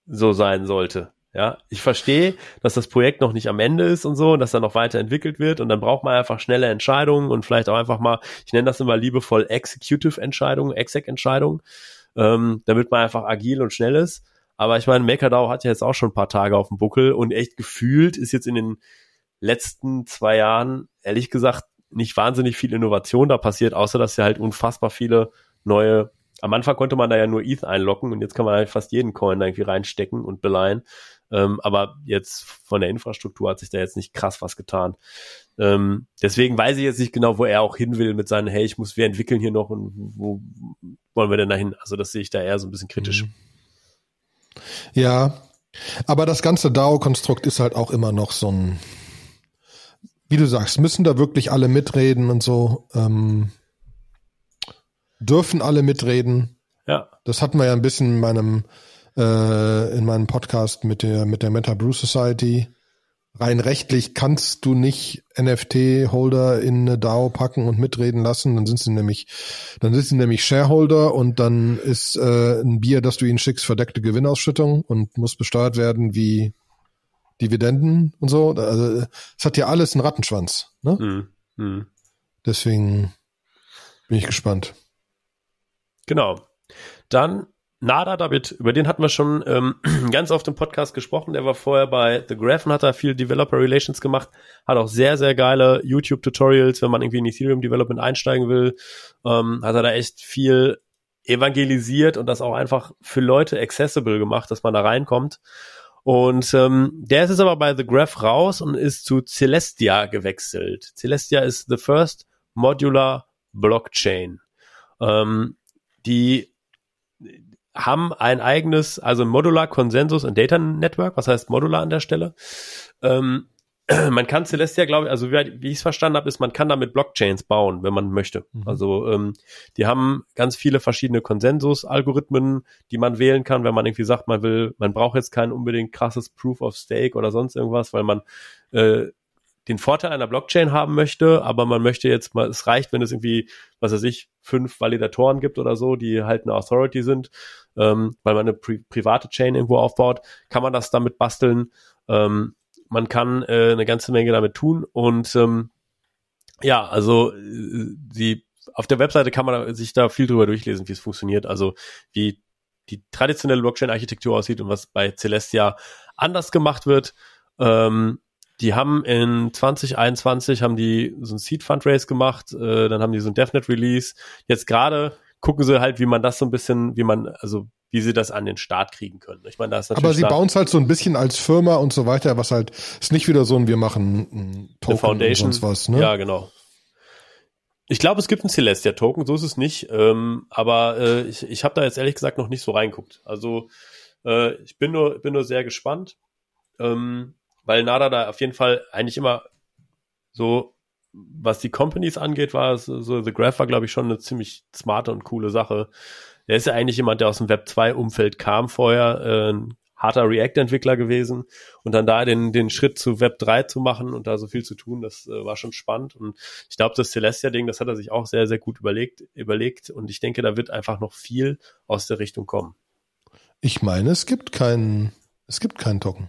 so sein sollte. Ja, ich verstehe, dass das Projekt noch nicht am Ende ist und so, und dass da noch weiterentwickelt wird und dann braucht man einfach schnelle Entscheidungen und vielleicht auch einfach mal, ich nenne das immer liebevoll Executive-Entscheidungen, Exec-Entscheidungen, ähm, damit man einfach agil und schnell ist. Aber ich meine, MakerDAO hat ja jetzt auch schon ein paar Tage auf dem Buckel und echt gefühlt ist jetzt in den letzten zwei Jahren, ehrlich gesagt, nicht wahnsinnig viel Innovation da passiert, außer dass ja halt unfassbar viele neue, am Anfang konnte man da ja nur ETH einlocken und jetzt kann man halt fast jeden Coin da irgendwie reinstecken und beleihen. Ähm, aber jetzt von der Infrastruktur hat sich da jetzt nicht krass was getan. Ähm, deswegen weiß ich jetzt nicht genau, wo er auch hin will mit seinen, hey, ich muss, wir entwickeln hier noch und wo wollen wir denn dahin? Also das sehe ich da eher so ein bisschen kritisch. Mhm. Ja, aber das ganze DAO-Konstrukt ist halt auch immer noch so ein, wie du sagst, müssen da wirklich alle mitreden und so. Ähm, dürfen alle mitreden. Ja. Das hatten wir ja ein bisschen in meinem äh, in meinem Podcast mit der mit der Meta Brew Society. Rein rechtlich kannst du nicht NFT-Holder in eine DAO packen und mitreden lassen. Dann sind sie nämlich, dann sind sie nämlich Shareholder und dann ist äh, ein Bier, das du ihnen schickst, verdeckte Gewinnausschüttung und muss besteuert werden wie Dividenden und so. Also es hat ja alles einen Rattenschwanz. Ne? Mhm. Mhm. Deswegen bin ich gespannt. Genau. Dann Nada David, über den hatten wir schon ähm, ganz oft im Podcast gesprochen. Der war vorher bei The Graph und hat da viel Developer Relations gemacht. Hat auch sehr, sehr geile YouTube-Tutorials, wenn man irgendwie in Ethereum Development einsteigen will. Ähm, hat er da echt viel evangelisiert und das auch einfach für Leute accessible gemacht, dass man da reinkommt. Und ähm, der ist jetzt aber bei The Graph raus und ist zu Celestia gewechselt. Celestia ist the first modular blockchain. Ähm, die haben ein eigenes, also Modular Consensus and Data Network, was heißt Modular an der Stelle. Ähm, man kann Celestia, glaube ich, also wie, wie ich es verstanden habe, ist, man kann damit Blockchains bauen, wenn man möchte. Mhm. Also ähm, die haben ganz viele verschiedene Konsensus-Algorithmen, die man wählen kann, wenn man irgendwie sagt, man will, man braucht jetzt kein unbedingt krasses Proof of Stake oder sonst irgendwas, weil man äh, den Vorteil einer Blockchain haben möchte, aber man möchte jetzt mal, es reicht, wenn es irgendwie, was weiß ich, fünf Validatoren gibt oder so, die halt eine Authority sind, ähm, weil man eine pri private Chain irgendwo aufbaut, kann man das damit basteln. Ähm, man kann äh, eine ganze Menge damit tun und ähm, ja, also äh, die auf der Webseite kann man sich da viel drüber durchlesen, wie es funktioniert, also wie die traditionelle Blockchain-Architektur aussieht und was bei Celestia anders gemacht wird. Ähm, die haben in 2021 haben die so ein Seed Fundraise gemacht, äh, dann haben die so ein DevNet Release. Jetzt gerade gucken sie halt, wie man das so ein bisschen, wie man, also wie sie das an den Start kriegen können. Ich meine, da ist natürlich. Aber sie bauen es halt so ein bisschen als Firma und so weiter, was halt ist nicht wieder so ein, wir machen ein Token Foundation. und sonst was, ne? Ja, genau. Ich glaube, es gibt einen Celestia-Token, so ist es nicht. Ähm, aber äh, ich, ich habe da jetzt ehrlich gesagt noch nicht so reinguckt. Also äh, ich bin nur, bin nur sehr gespannt, ähm, weil Nada da auf jeden Fall eigentlich immer so, was die Companies angeht, war es so, The Graph war, glaube ich, schon eine ziemlich smarte und coole Sache. Der ist ja eigentlich jemand, der aus dem Web 2-Umfeld kam vorher, äh, ein harter React-Entwickler gewesen und dann da den, den Schritt zu Web 3 zu machen und da so viel zu tun, das äh, war schon spannend. Und ich glaube, das Celestia-Ding, das hat er sich auch sehr, sehr gut überlegt, überlegt. Und ich denke, da wird einfach noch viel aus der Richtung kommen. Ich meine, es gibt keinen, es gibt keinen Token.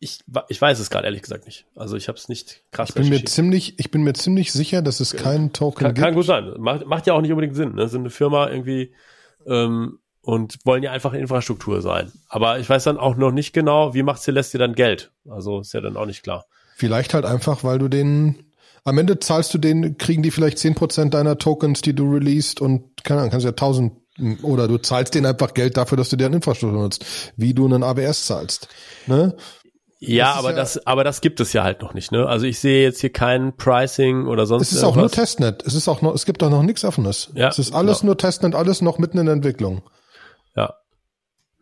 Ich, ich weiß es gerade ehrlich gesagt nicht. Also ich habe es nicht krass ich bin mir ziemlich, Ich bin mir ziemlich sicher, dass es keinen Token kann, gibt. Kann gut sein. Macht, macht ja auch nicht unbedingt Sinn. Ne? Sind eine Firma irgendwie ähm, und wollen ja einfach Infrastruktur sein. Aber ich weiß dann auch noch nicht genau, wie macht Celestia dann Geld? Also ist ja dann auch nicht klar. Vielleicht halt einfach, weil du den am Ende zahlst du den, kriegen die vielleicht zehn Prozent deiner Tokens, die du released und keine Ahnung, kannst ja tausend oder du zahlst denen einfach Geld dafür, dass du deren Infrastruktur nutzt, wie du einen AWS zahlst. Ne? Ja, aber ja, das, aber das gibt es ja halt noch nicht, ne? Also ich sehe jetzt hier kein Pricing oder sonst. Es ist irgendwas. auch nur Testnet. Es ist auch noch, es gibt auch noch nichts offenes. Ja, es ist alles genau. nur Testnet, alles noch mitten in der Entwicklung. Ja.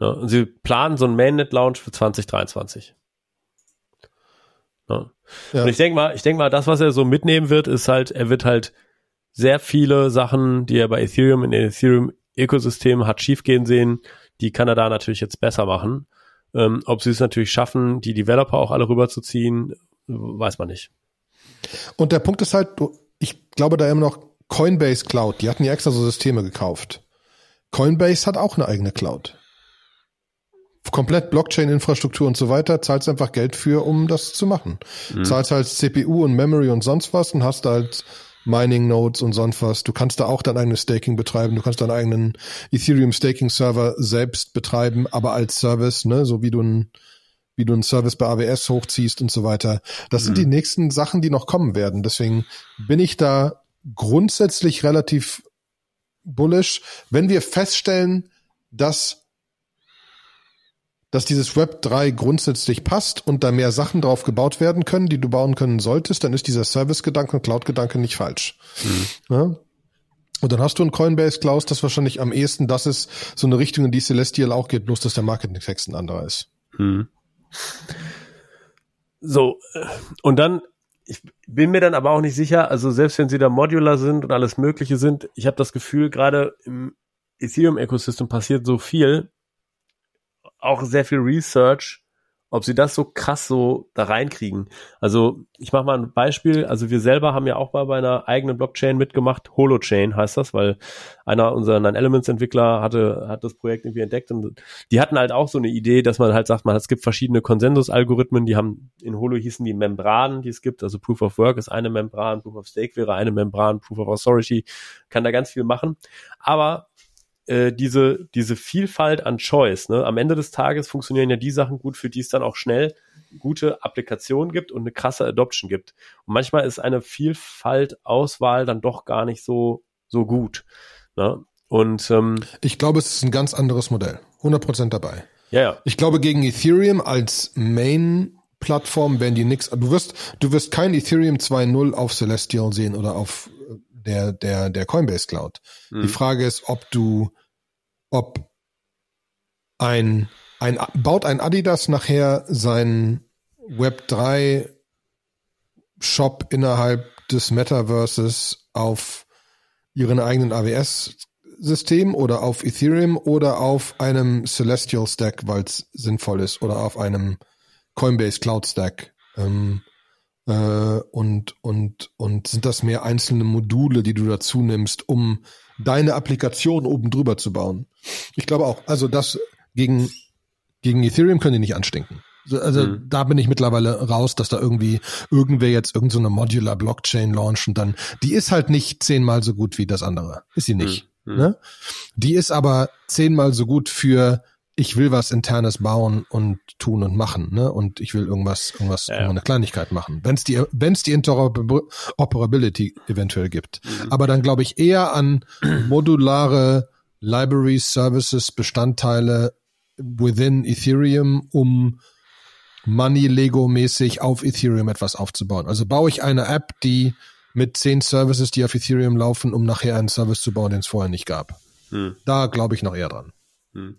ja. Und sie planen so einen Mainnet-Launch für 2023. Ja. ja. Und ich denke mal, ich denke mal, das, was er so mitnehmen wird, ist halt, er wird halt sehr viele Sachen, die er bei Ethereum in den Ethereum-Ökosystem hat schiefgehen sehen, die kann er da natürlich jetzt besser machen. Ähm, ob sie es natürlich schaffen, die Developer auch alle rüberzuziehen, weiß man nicht. Und der Punkt ist halt, ich glaube da immer noch Coinbase Cloud, die hatten ja extra so Systeme gekauft. Coinbase hat auch eine eigene Cloud. Komplett Blockchain-Infrastruktur und so weiter, zahlst einfach Geld für, um das zu machen. Mhm. Zahlst halt CPU und Memory und sonst was und hast halt Mining Nodes und sonst was. Du kannst da auch dein eigenes Staking betreiben. Du kannst deinen eigenen Ethereum Staking Server selbst betreiben, aber als Service, ne, so wie du ein wie du einen Service bei AWS hochziehst und so weiter. Das mhm. sind die nächsten Sachen, die noch kommen werden. Deswegen bin ich da grundsätzlich relativ bullish, wenn wir feststellen, dass dass dieses Web 3 grundsätzlich passt und da mehr Sachen drauf gebaut werden können, die du bauen können solltest, dann ist dieser Service-Gedanke und Cloud-Gedanke nicht falsch. Mhm. Ja? Und dann hast du ein Coinbase Cloud, das wahrscheinlich am ehesten das ist, so eine Richtung, in die Celestial auch geht, bloß dass der Marketing-Text ein anderer ist. Mhm. So, äh, und dann, ich bin mir dann aber auch nicht sicher, also selbst wenn sie da modular sind und alles Mögliche sind, ich habe das Gefühl, gerade im Ethereum-Ökosystem passiert so viel, auch sehr viel Research, ob sie das so krass so da reinkriegen. Also ich mache mal ein Beispiel. Also wir selber haben ja auch mal bei einer eigenen Blockchain mitgemacht. Holochain heißt das, weil einer unserer Nine-Elements-Entwickler hatte hat das Projekt irgendwie entdeckt und die hatten halt auch so eine Idee, dass man halt sagt, man es gibt verschiedene Konsensus-Algorithmen. Die haben in Holo hießen die Membranen, die es gibt. Also Proof of Work ist eine Membran, Proof of Stake wäre eine Membran, Proof of Authority kann da ganz viel machen. Aber äh, diese, diese Vielfalt an Choice. Ne? Am Ende des Tages funktionieren ja die Sachen gut, für die es dann auch schnell gute Applikationen gibt und eine krasse Adoption gibt. Und manchmal ist eine Vielfalt Auswahl dann doch gar nicht so, so gut. Ne? Und ähm, ich glaube, es ist ein ganz anderes Modell. 100% dabei. Ja, ja. Ich glaube, gegen Ethereum als Main Plattform werden die nix. Du wirst, du wirst kein Ethereum 2.0 auf Celestial sehen oder auf der, der, der Coinbase Cloud. Mhm. Die Frage ist, ob du, ob ein, ein, baut ein Adidas nachher sein Web 3 Shop innerhalb des Metaverses auf ihren eigenen AWS System oder auf Ethereum oder auf einem Celestial Stack, weil es sinnvoll ist, oder auf einem Coinbase Cloud Stack. Ähm, äh, und, und, und sind das mehr einzelne Module, die du dazu nimmst, um deine Applikation oben drüber zu bauen? Ich glaube auch. Also das gegen, gegen Ethereum können die nicht anstinken. Also mhm. da bin ich mittlerweile raus, dass da irgendwie irgendwer jetzt irgendeine so Modular Blockchain launcht und dann, die ist halt nicht zehnmal so gut wie das andere. Ist sie nicht. Mhm. Ne? Die ist aber zehnmal so gut für ich will was internes bauen und tun und machen, ne? Und ich will irgendwas, irgendwas, ja, ja. eine Kleinigkeit machen. Wenn es die, wenn es die Interoperability eventuell gibt. Mhm. Aber dann glaube ich eher an modulare Libraries, Services, Bestandteile within Ethereum, um Money Lego mäßig auf Ethereum etwas aufzubauen. Also baue ich eine App, die mit zehn Services, die auf Ethereum laufen, um nachher einen Service zu bauen, den es vorher nicht gab. Hm. Da glaube ich noch eher dran. Hm.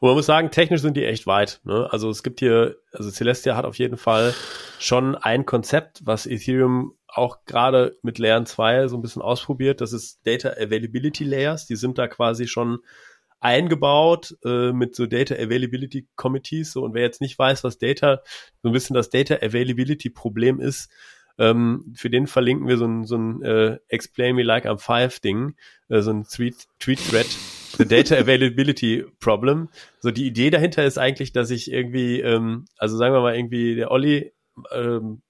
Und man muss sagen, technisch sind die echt weit. Ne? Also es gibt hier, also Celestia hat auf jeden Fall schon ein Konzept, was Ethereum auch gerade mit Layer 2 so ein bisschen ausprobiert. Das ist Data Availability Layers. Die sind da quasi schon eingebaut äh, mit so Data Availability Committees. So, und wer jetzt nicht weiß, was Data, so ein bisschen das Data Availability Problem ist, ähm, für den verlinken wir so ein, so ein äh, Explain Me Like I'm Five Ding, äh, so ein Tweet, Tweet Thread, The Data Availability Problem. So die Idee dahinter ist eigentlich, dass ich irgendwie, ähm, also sagen wir mal irgendwie der Olli, ähm,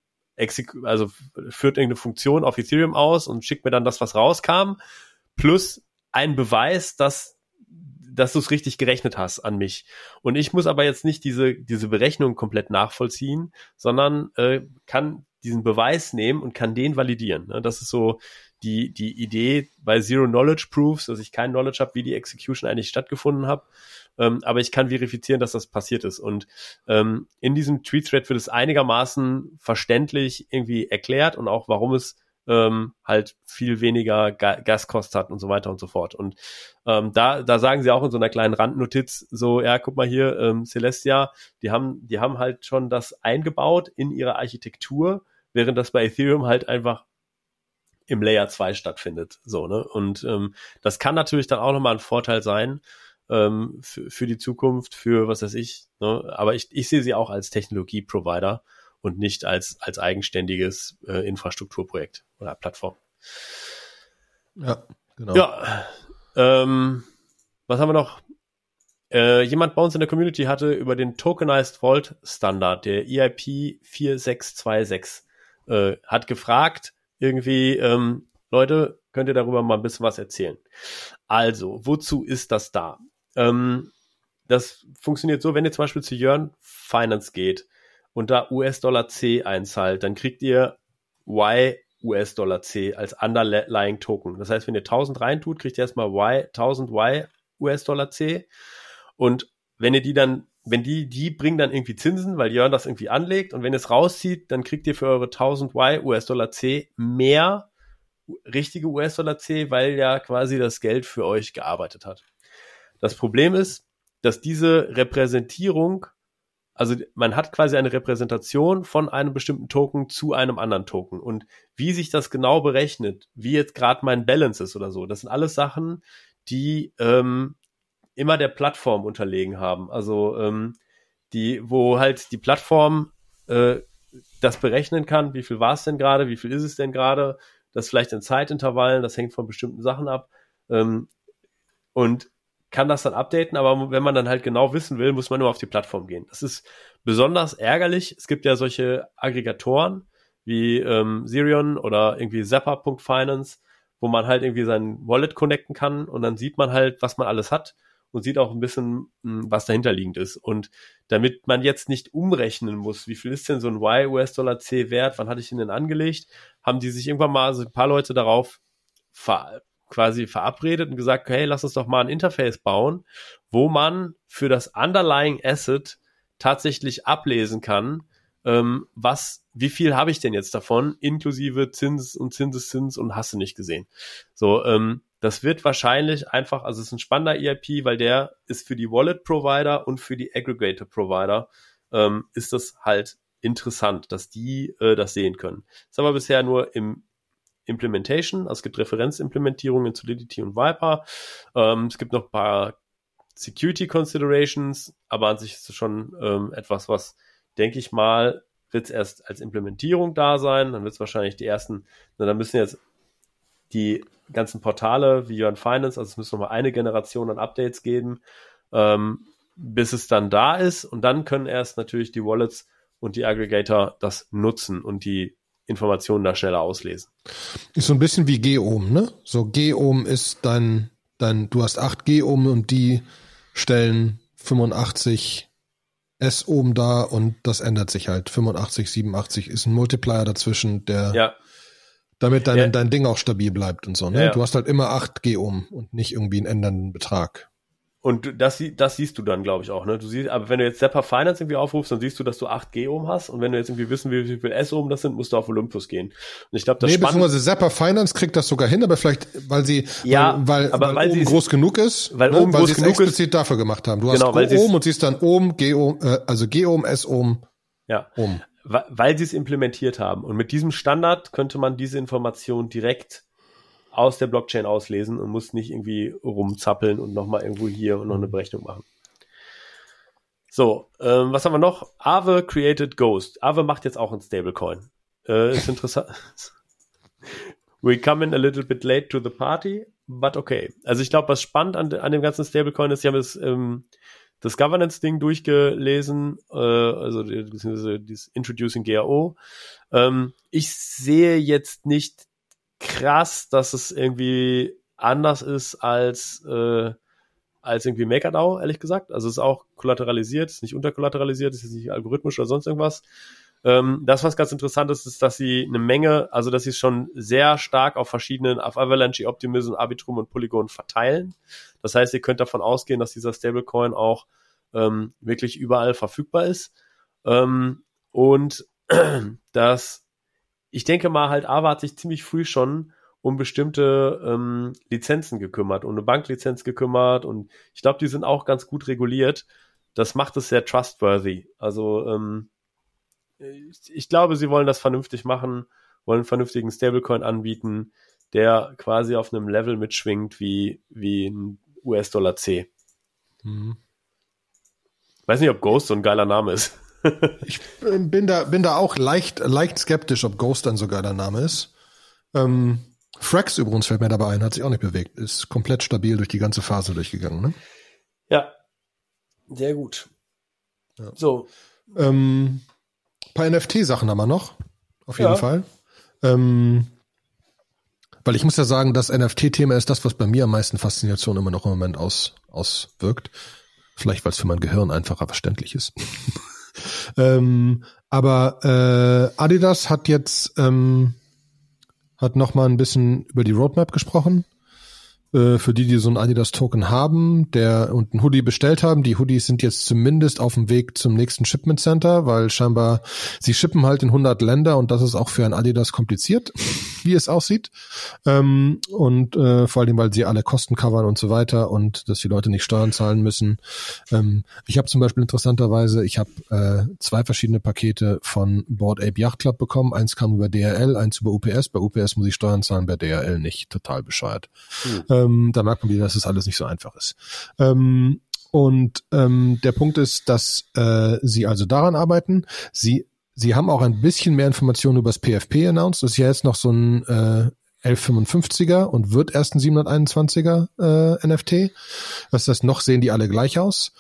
also führt irgendeine Funktion auf Ethereum aus und schickt mir dann das, was rauskam, plus ein Beweis, dass dass du es richtig gerechnet hast an mich. Und ich muss aber jetzt nicht diese, diese Berechnung komplett nachvollziehen, sondern äh, kann diesen Beweis nehmen und kann den validieren. Ne? Das ist so die, die Idee bei Zero Knowledge Proofs, dass ich kein Knowledge habe, wie die Execution eigentlich stattgefunden hat. Ähm, aber ich kann verifizieren, dass das passiert ist. Und ähm, in diesem Tweet-Thread wird es einigermaßen verständlich irgendwie erklärt und auch, warum es ähm, halt viel weniger Ga Gaskost hat und so weiter und so fort. Und ähm, da, da sagen sie auch in so einer kleinen Randnotiz so, ja, guck mal hier, ähm, Celestia, die haben, die haben halt schon das eingebaut in ihre Architektur, während das bei Ethereum halt einfach im Layer 2 stattfindet. So, ne? Und ähm, das kann natürlich dann auch nochmal ein Vorteil sein ähm, für, für die Zukunft, für was weiß ich. Ne? Aber ich, ich sehe sie auch als Technologie-Provider und nicht als, als eigenständiges äh, Infrastrukturprojekt oder Plattform. Ja, genau. Ja, ähm, was haben wir noch? Äh, jemand bei uns in der Community hatte über den Tokenized Vault Standard, der EIP 4626, äh, hat gefragt, irgendwie, ähm, Leute, könnt ihr darüber mal ein bisschen was erzählen? Also, wozu ist das da? Ähm, das funktioniert so, wenn ihr zum Beispiel zu Jörn Finance geht, und da US-Dollar C einzahlt, dann kriegt ihr Y US-Dollar C als Underlying Token. Das heißt, wenn ihr 1000 reintut, kriegt ihr erstmal Y, 1000 Y US-Dollar C. Und wenn ihr die dann, wenn die, die bringen dann irgendwie Zinsen, weil Jörn das irgendwie anlegt. Und wenn es rauszieht, dann kriegt ihr für eure 1000 Y US-Dollar C mehr richtige US-Dollar C, weil ja quasi das Geld für euch gearbeitet hat. Das Problem ist, dass diese Repräsentierung also man hat quasi eine Repräsentation von einem bestimmten Token zu einem anderen Token. Und wie sich das genau berechnet, wie jetzt gerade mein Balance ist oder so, das sind alles Sachen, die ähm, immer der Plattform unterlegen haben. Also ähm, die, wo halt die Plattform äh, das berechnen kann, wie viel war es denn gerade, wie viel ist es denn gerade, das vielleicht in Zeitintervallen, das hängt von bestimmten Sachen ab. Ähm, und kann das dann updaten, aber wenn man dann halt genau wissen will, muss man nur auf die Plattform gehen. Das ist besonders ärgerlich. Es gibt ja solche Aggregatoren wie ähm, Sirion oder irgendwie Zapper.finance, wo man halt irgendwie sein Wallet connecten kann und dann sieht man halt, was man alles hat und sieht auch ein bisschen, hm, was dahinterliegend ist. Und damit man jetzt nicht umrechnen muss, wie viel ist denn so ein Y US-Dollar C wert, wann hatte ich ihn denn angelegt, haben die sich irgendwann mal so ein paar Leute darauf ver quasi verabredet und gesagt, hey, lass uns doch mal ein Interface bauen, wo man für das Underlying Asset tatsächlich ablesen kann, ähm, was, wie viel habe ich denn jetzt davon, inklusive Zins und Zinseszins und hast du nicht gesehen. So, ähm, das wird wahrscheinlich einfach, also es ist ein spannender EIP, weil der ist für die Wallet Provider und für die Aggregator Provider ähm, ist das halt interessant, dass die äh, das sehen können. Ist aber bisher nur im Implementation. Also es gibt Referenzimplementierungen in Solidity und Viper. Ähm, es gibt noch ein paar Security Considerations, aber an sich ist es schon ähm, etwas, was, denke ich mal, wird es erst als Implementierung da sein. Dann wird es wahrscheinlich die ersten, na, dann müssen jetzt die ganzen Portale wie Jörn Finance, also es müssen noch mal eine Generation an Updates geben, ähm, bis es dann da ist. Und dann können erst natürlich die Wallets und die Aggregator das nutzen und die Informationen da schneller auslesen. Ist so ein bisschen wie Geom, ne? So Geom ist dein, dein, du hast acht Geom und die stellen 85 S oben da und das ändert sich halt. 85, 87 ist ein Multiplier dazwischen, der ja. Damit dein, ja. dein Ding auch stabil bleibt und so. Ne? Ja. Du hast halt immer acht Geom und nicht irgendwie einen ändernden Betrag. Und das, das siehst du dann, glaube ich, auch. Ne? Du siehst, aber wenn du jetzt Zapper Finance irgendwie aufrufst, dann siehst du, dass du 8 G-Ohm hast. Und wenn du jetzt irgendwie wissen willst, wie viel S-Ohm das sind, musst du auf Olympus gehen. Und ich glaube, das Nee, beziehungsweise Zapper Finance kriegt das sogar hin, aber vielleicht, weil sie, ja, weil, weil, aber weil, weil oben groß genug ist, weil, ne? oben weil groß sie es explizit dafür gemacht haben. Du genau, hast Ohm und siehst dann Ohm, G-Ohm, äh, also G-Ohm, S-Ohm, ja. Ohm. Weil sie es implementiert haben. Und mit diesem Standard könnte man diese Information direkt aus der Blockchain auslesen und muss nicht irgendwie rumzappeln und nochmal irgendwo hier und noch eine Berechnung machen. So, ähm, was haben wir noch? Aave created Ghost. Aave macht jetzt auch ein Stablecoin. Äh, ist interessant. We come in a little bit late to the party, but okay. Also ich glaube, was spannend an, an dem ganzen Stablecoin ist, sie haben es, ähm, das Governance-Ding durchgelesen, äh, also beziehungsweise dieses Introducing GAO. Ähm, ich sehe jetzt nicht krass, dass es irgendwie anders ist als, äh, als irgendwie MakerDAO, ehrlich gesagt. Also es ist auch kollateralisiert, ist nicht unterkollateralisiert, ist nicht algorithmisch oder sonst irgendwas. Ähm, das, was ganz interessant ist, ist, dass sie eine Menge, also dass sie es schon sehr stark auf verschiedenen, auf Avalanche, Optimism, Arbitrum und Polygon verteilen. Das heißt, ihr könnt davon ausgehen, dass dieser Stablecoin auch ähm, wirklich überall verfügbar ist. Ähm, und dass ich denke mal, halt, Ava hat sich ziemlich früh schon um bestimmte ähm, Lizenzen gekümmert, um eine Banklizenz gekümmert und ich glaube, die sind auch ganz gut reguliert. Das macht es sehr trustworthy. Also ähm, ich, glaube, sie wollen das vernünftig machen, wollen einen vernünftigen Stablecoin anbieten, der quasi auf einem Level mitschwingt wie, wie ein US-Dollar C. Mhm. Weiß nicht, ob Ghost so ein geiler Name ist ich bin da, bin da auch leicht, leicht skeptisch, ob Ghost dann sogar der Name ist. Ähm, Frax übrigens fällt mir dabei ein, hat sich auch nicht bewegt. Ist komplett stabil durch die ganze Phase durchgegangen, ne? Ja. Sehr gut. Ja. So. Ähm, paar NFT-Sachen haben wir noch. Auf jeden ja. Fall. Ähm, weil ich muss ja sagen, das NFT-Thema ist das, was bei mir am meisten Faszination immer noch im Moment aus, auswirkt. Vielleicht, weil es für mein Gehirn einfacher verständlich ist. Ähm, aber äh, Adidas hat jetzt ähm, hat noch mal ein bisschen über die Roadmap gesprochen für die, die so ein Adidas-Token haben, der und ein Hoodie bestellt haben. Die Hoodies sind jetzt zumindest auf dem Weg zum nächsten Shipment Center, weil scheinbar sie shippen halt in 100 Länder und das ist auch für ein Adidas kompliziert, wie es aussieht. Ähm, und äh, vor allem, weil sie alle Kosten covern und so weiter und dass die Leute nicht Steuern zahlen müssen. Ähm, ich habe zum Beispiel interessanterweise, ich habe äh, zwei verschiedene Pakete von Board Ape Yacht Club bekommen. Eins kam über DRL, eins über UPS. Bei UPS muss ich Steuern zahlen, bei DRL nicht. Total bescheuert. Hm. Ähm, da merkt man wieder, dass es das alles nicht so einfach ist. Ähm, und ähm, der Punkt ist, dass äh, sie also daran arbeiten. Sie Sie haben auch ein bisschen mehr Informationen über das PFP announced. Das ist ja jetzt noch so ein äh, 1155er und wird erst ein 721er äh, NFT. Was das noch sehen die alle gleich aus.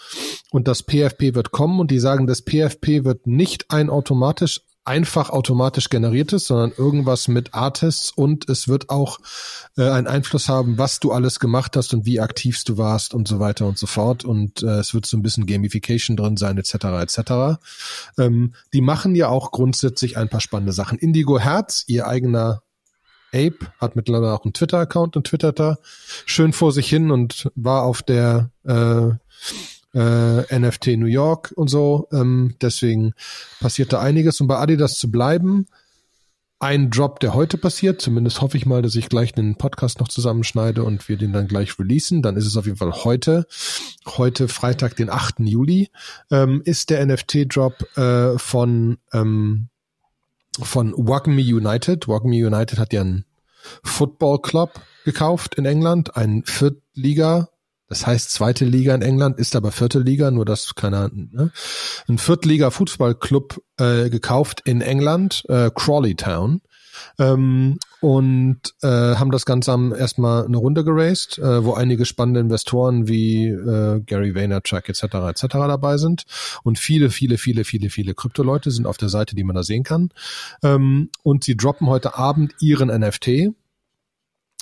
Und das PFP wird kommen und die sagen, das PFP wird nicht ein automatisch einfach automatisch generiertes, sondern irgendwas mit Artists und es wird auch äh, einen Einfluss haben, was du alles gemacht hast und wie aktiv du warst und so weiter und so fort. Und äh, es wird so ein bisschen Gamification drin sein, etc. etc. Ähm, die machen ja auch grundsätzlich ein paar spannende Sachen. Indigo Herz, ihr eigener Ape, hat mittlerweile auch einen Twitter-Account und twittert da schön vor sich hin und war auf der äh, äh, NFT New York und so. Ähm, deswegen passiert da einiges. Und bei Adidas zu bleiben, ein Drop, der heute passiert, zumindest hoffe ich mal, dass ich gleich einen Podcast noch zusammenschneide und wir den dann gleich releasen. Dann ist es auf jeden Fall heute, heute Freitag, den 8. Juli, ähm, ist der NFT-Drop äh, von, ähm, von Wagme United. Wagme United hat ja einen Football Club gekauft in England, ein Viertliga das heißt zweite Liga in England, ist aber vierte Liga, nur dass keiner, ne? ein Viertliga Fußballclub äh, gekauft in England, äh, Crawley Town. Ähm, und äh, haben das Ganze am erstmal eine Runde geraced, äh, wo einige spannende Investoren wie äh, Gary Vaynerchuk etc. etc. dabei sind und viele, viele, viele, viele, viele Krypto-Leute sind auf der Seite, die man da sehen kann. Ähm, und sie droppen heute Abend ihren NFT,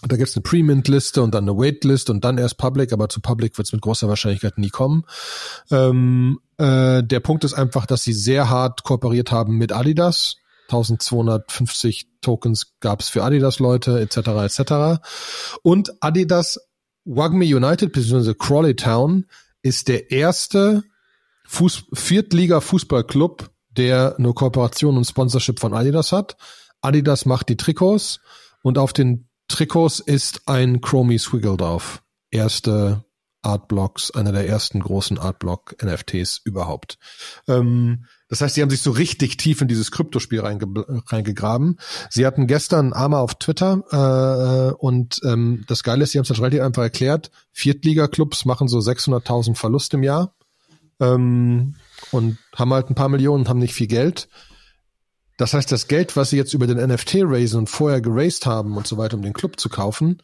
da gibt's eine Pre-Mint-Liste und dann eine Wait-List und dann erst Public, aber zu Public wird's mit großer Wahrscheinlichkeit nie kommen. Ähm, äh, der Punkt ist einfach, dass sie sehr hart kooperiert haben mit Adidas. 1250 Tokens gab's für Adidas-Leute etc. etc. Und Adidas Wagme United bzw. Crawley Town ist der erste Fuß Viertliga-Fußballclub, der eine Kooperation und Sponsorship von Adidas hat. Adidas macht die Trikots und auf den Trikots ist ein Chromie Swiggle drauf. Erste Artblocks, einer der ersten großen Artblock NFTs überhaupt. Ähm, das heißt, sie haben sich so richtig tief in dieses Kryptospiel reinge reingegraben. Sie hatten gestern Arma auf Twitter äh, und ähm, das Geile ist, sie haben es relativ einfach erklärt. Viertliga-Clubs machen so 600.000 Verlust im Jahr ähm, und haben halt ein paar Millionen, haben nicht viel Geld. Das heißt, das Geld, was sie jetzt über den NFT raisen und vorher geraced haben und so weiter, um den Club zu kaufen,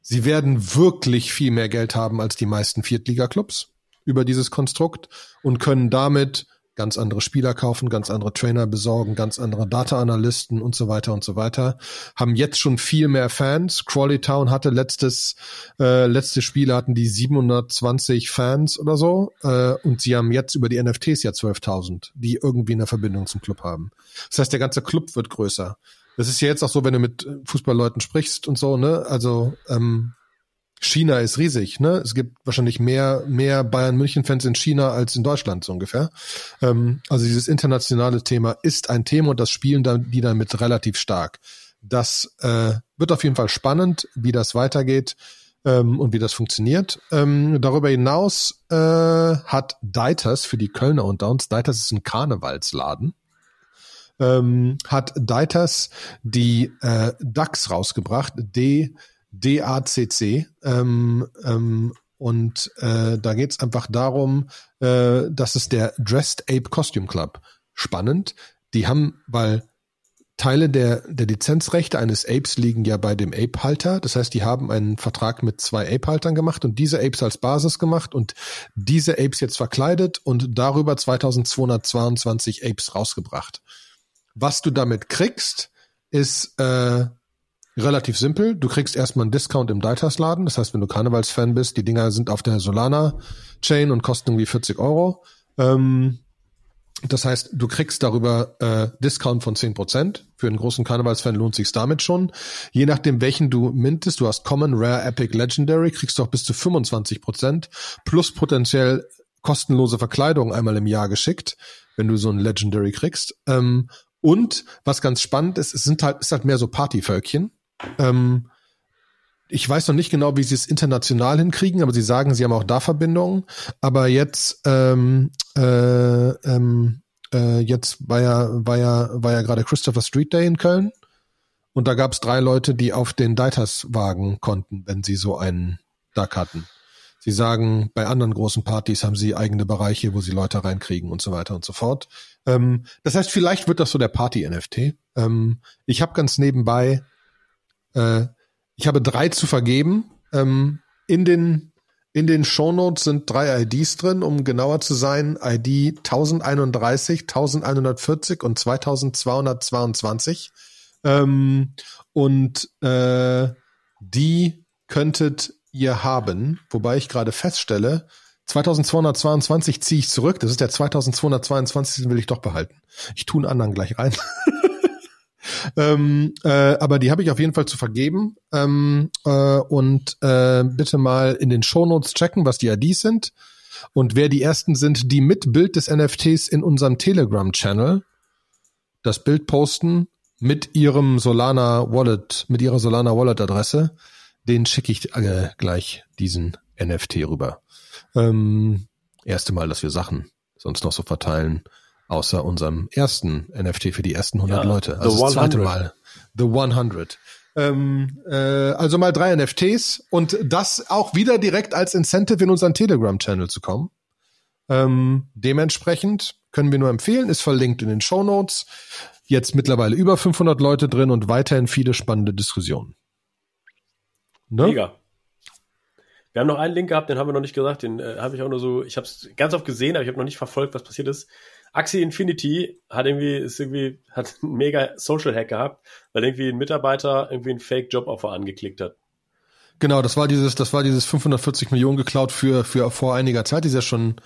sie werden wirklich viel mehr Geld haben als die meisten Viertliga-Clubs über dieses Konstrukt und können damit ganz andere Spieler kaufen, ganz andere Trainer besorgen, ganz andere Data-Analysten und so weiter und so weiter. Haben jetzt schon viel mehr Fans. Crawley Town hatte letztes, äh, letzte Spiele hatten die 720 Fans oder so. Äh, und sie haben jetzt über die NFTs ja 12.000, die irgendwie eine Verbindung zum Club haben. Das heißt, der ganze Club wird größer. Das ist ja jetzt auch so, wenn du mit Fußballleuten sprichst und so, ne? Also, ähm, China ist riesig, ne? Es gibt wahrscheinlich mehr, mehr Bayern München Fans in China als in Deutschland so ungefähr. Ähm, also dieses internationale Thema ist ein Thema und das spielen dann die damit relativ stark. Das äh, wird auf jeden Fall spannend, wie das weitergeht ähm, und wie das funktioniert. Ähm, darüber hinaus äh, hat Deiters für die Kölner und Downs, Deiters ist ein Karnevalsladen, ähm, hat Deiters die äh, DAX rausgebracht, D DACC. Ähm, ähm, und äh, da geht's einfach darum, äh, dass es der Dressed Ape Costume Club. Spannend. Die haben, weil Teile der, der Lizenzrechte eines Apes liegen ja bei dem Ape-Halter. Das heißt, die haben einen Vertrag mit zwei Ape-Haltern gemacht und diese Apes als Basis gemacht und diese Apes jetzt verkleidet und darüber 2222 Apes rausgebracht. Was du damit kriegst, ist äh, Relativ simpel. Du kriegst erstmal einen Discount im Deitas-Laden. Das heißt, wenn du Karnevalsfan bist, die Dinger sind auf der Solana-Chain und kosten irgendwie 40 Euro. Ähm, das heißt, du kriegst darüber äh, Discount von 10%. Für einen großen Karnevalsfan lohnt sich's damit schon. Je nachdem, welchen du mintest, du hast Common, Rare, Epic, Legendary, kriegst du auch bis zu 25% plus potenziell kostenlose Verkleidung einmal im Jahr geschickt, wenn du so ein Legendary kriegst. Ähm, und was ganz spannend ist, es sind halt, ist halt mehr so Partyvölkchen. Ähm, ich weiß noch nicht genau, wie sie es international hinkriegen, aber sie sagen, sie haben auch da Verbindungen. Aber jetzt, ähm, äh, ähm, äh, jetzt war ja, war ja, war ja gerade Christopher Street Day in Köln. Und da gab es drei Leute, die auf den Deiters wagen konnten, wenn sie so einen Duck hatten. Sie sagen, bei anderen großen Partys haben sie eigene Bereiche, wo sie Leute reinkriegen und so weiter und so fort. Ähm, das heißt, vielleicht wird das so der Party-NFT. Ähm, ich habe ganz nebenbei äh, ich habe drei zu vergeben. Ähm, in den in den Shownotes sind drei IDs drin, um genauer zu sein. ID 1031, 1140 und 2222. Ähm, und äh, die könntet ihr haben, wobei ich gerade feststelle, 2222 ziehe ich zurück. Das ist der 2222, den will ich doch behalten. Ich tue einen anderen gleich rein. Ähm, äh, aber die habe ich auf jeden Fall zu vergeben. Ähm, äh, und äh, bitte mal in den Shownotes checken, was die IDs sind. Und wer die ersten sind, die mit Bild des NFTs in unserem Telegram-Channel das Bild posten mit ihrem Solana Wallet, mit ihrer Solana Wallet-Adresse, den schicke ich äh, gleich diesen NFT rüber. Ähm, erste Mal, dass wir Sachen sonst noch so verteilen außer unserem ersten NFT für die ersten 100 ja, Leute. Also das zweite Mal. The 100. Ähm, äh, also mal drei NFTs und das auch wieder direkt als Incentive in unseren Telegram-Channel zu kommen. Ähm, dementsprechend können wir nur empfehlen, ist verlinkt in den Show Notes. Jetzt mittlerweile über 500 Leute drin und weiterhin viele spannende Diskussionen. Ne? Mega. Wir haben noch einen Link gehabt, den haben wir noch nicht gesagt, den äh, habe ich auch nur so, ich habe es ganz oft gesehen, aber ich habe noch nicht verfolgt, was passiert ist. Axie Infinity hat irgendwie, ist irgendwie, hat einen mega Social Hack gehabt, weil irgendwie ein Mitarbeiter irgendwie einen Fake Job Offer angeklickt hat. Genau, das war dieses, das war dieses 540 Millionen geklaut für, für vor einiger Zeit, ist ja schon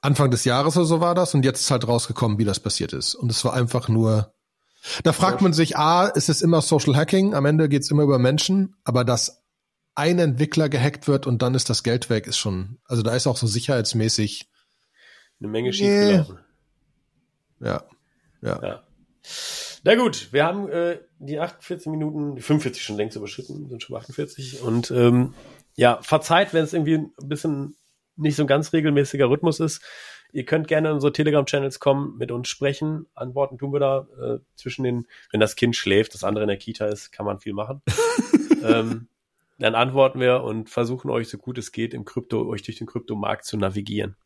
Anfang des Jahres oder so war das und jetzt ist halt rausgekommen, wie das passiert ist. Und es war einfach nur, da fragt man sich, A, ist es immer Social Hacking, am Ende geht's immer über Menschen, aber das ein Entwickler gehackt wird und dann ist das Geld weg, ist schon, also da ist auch so sicherheitsmäßig eine Menge schiefgelaufen. Ja. ja. Ja. Na gut, wir haben äh, die 48 Minuten, die 45 schon längst überschritten, sind schon 48 und ähm, ja, verzeiht, wenn es irgendwie ein bisschen nicht so ein ganz regelmäßiger Rhythmus ist. Ihr könnt gerne in unsere Telegram-Channels kommen, mit uns sprechen. Antworten tun wir da äh, zwischen den, wenn das Kind schläft, das andere in der Kita ist, kann man viel machen. ähm, dann antworten wir und versuchen euch so gut es geht im Krypto, euch durch den Kryptomarkt zu navigieren.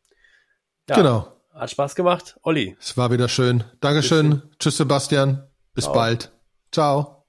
Ja, genau. Hat Spaß gemacht. Olli. Es war wieder schön. Dankeschön. Tschüss, Sebastian. Bis Ciao. bald. Ciao.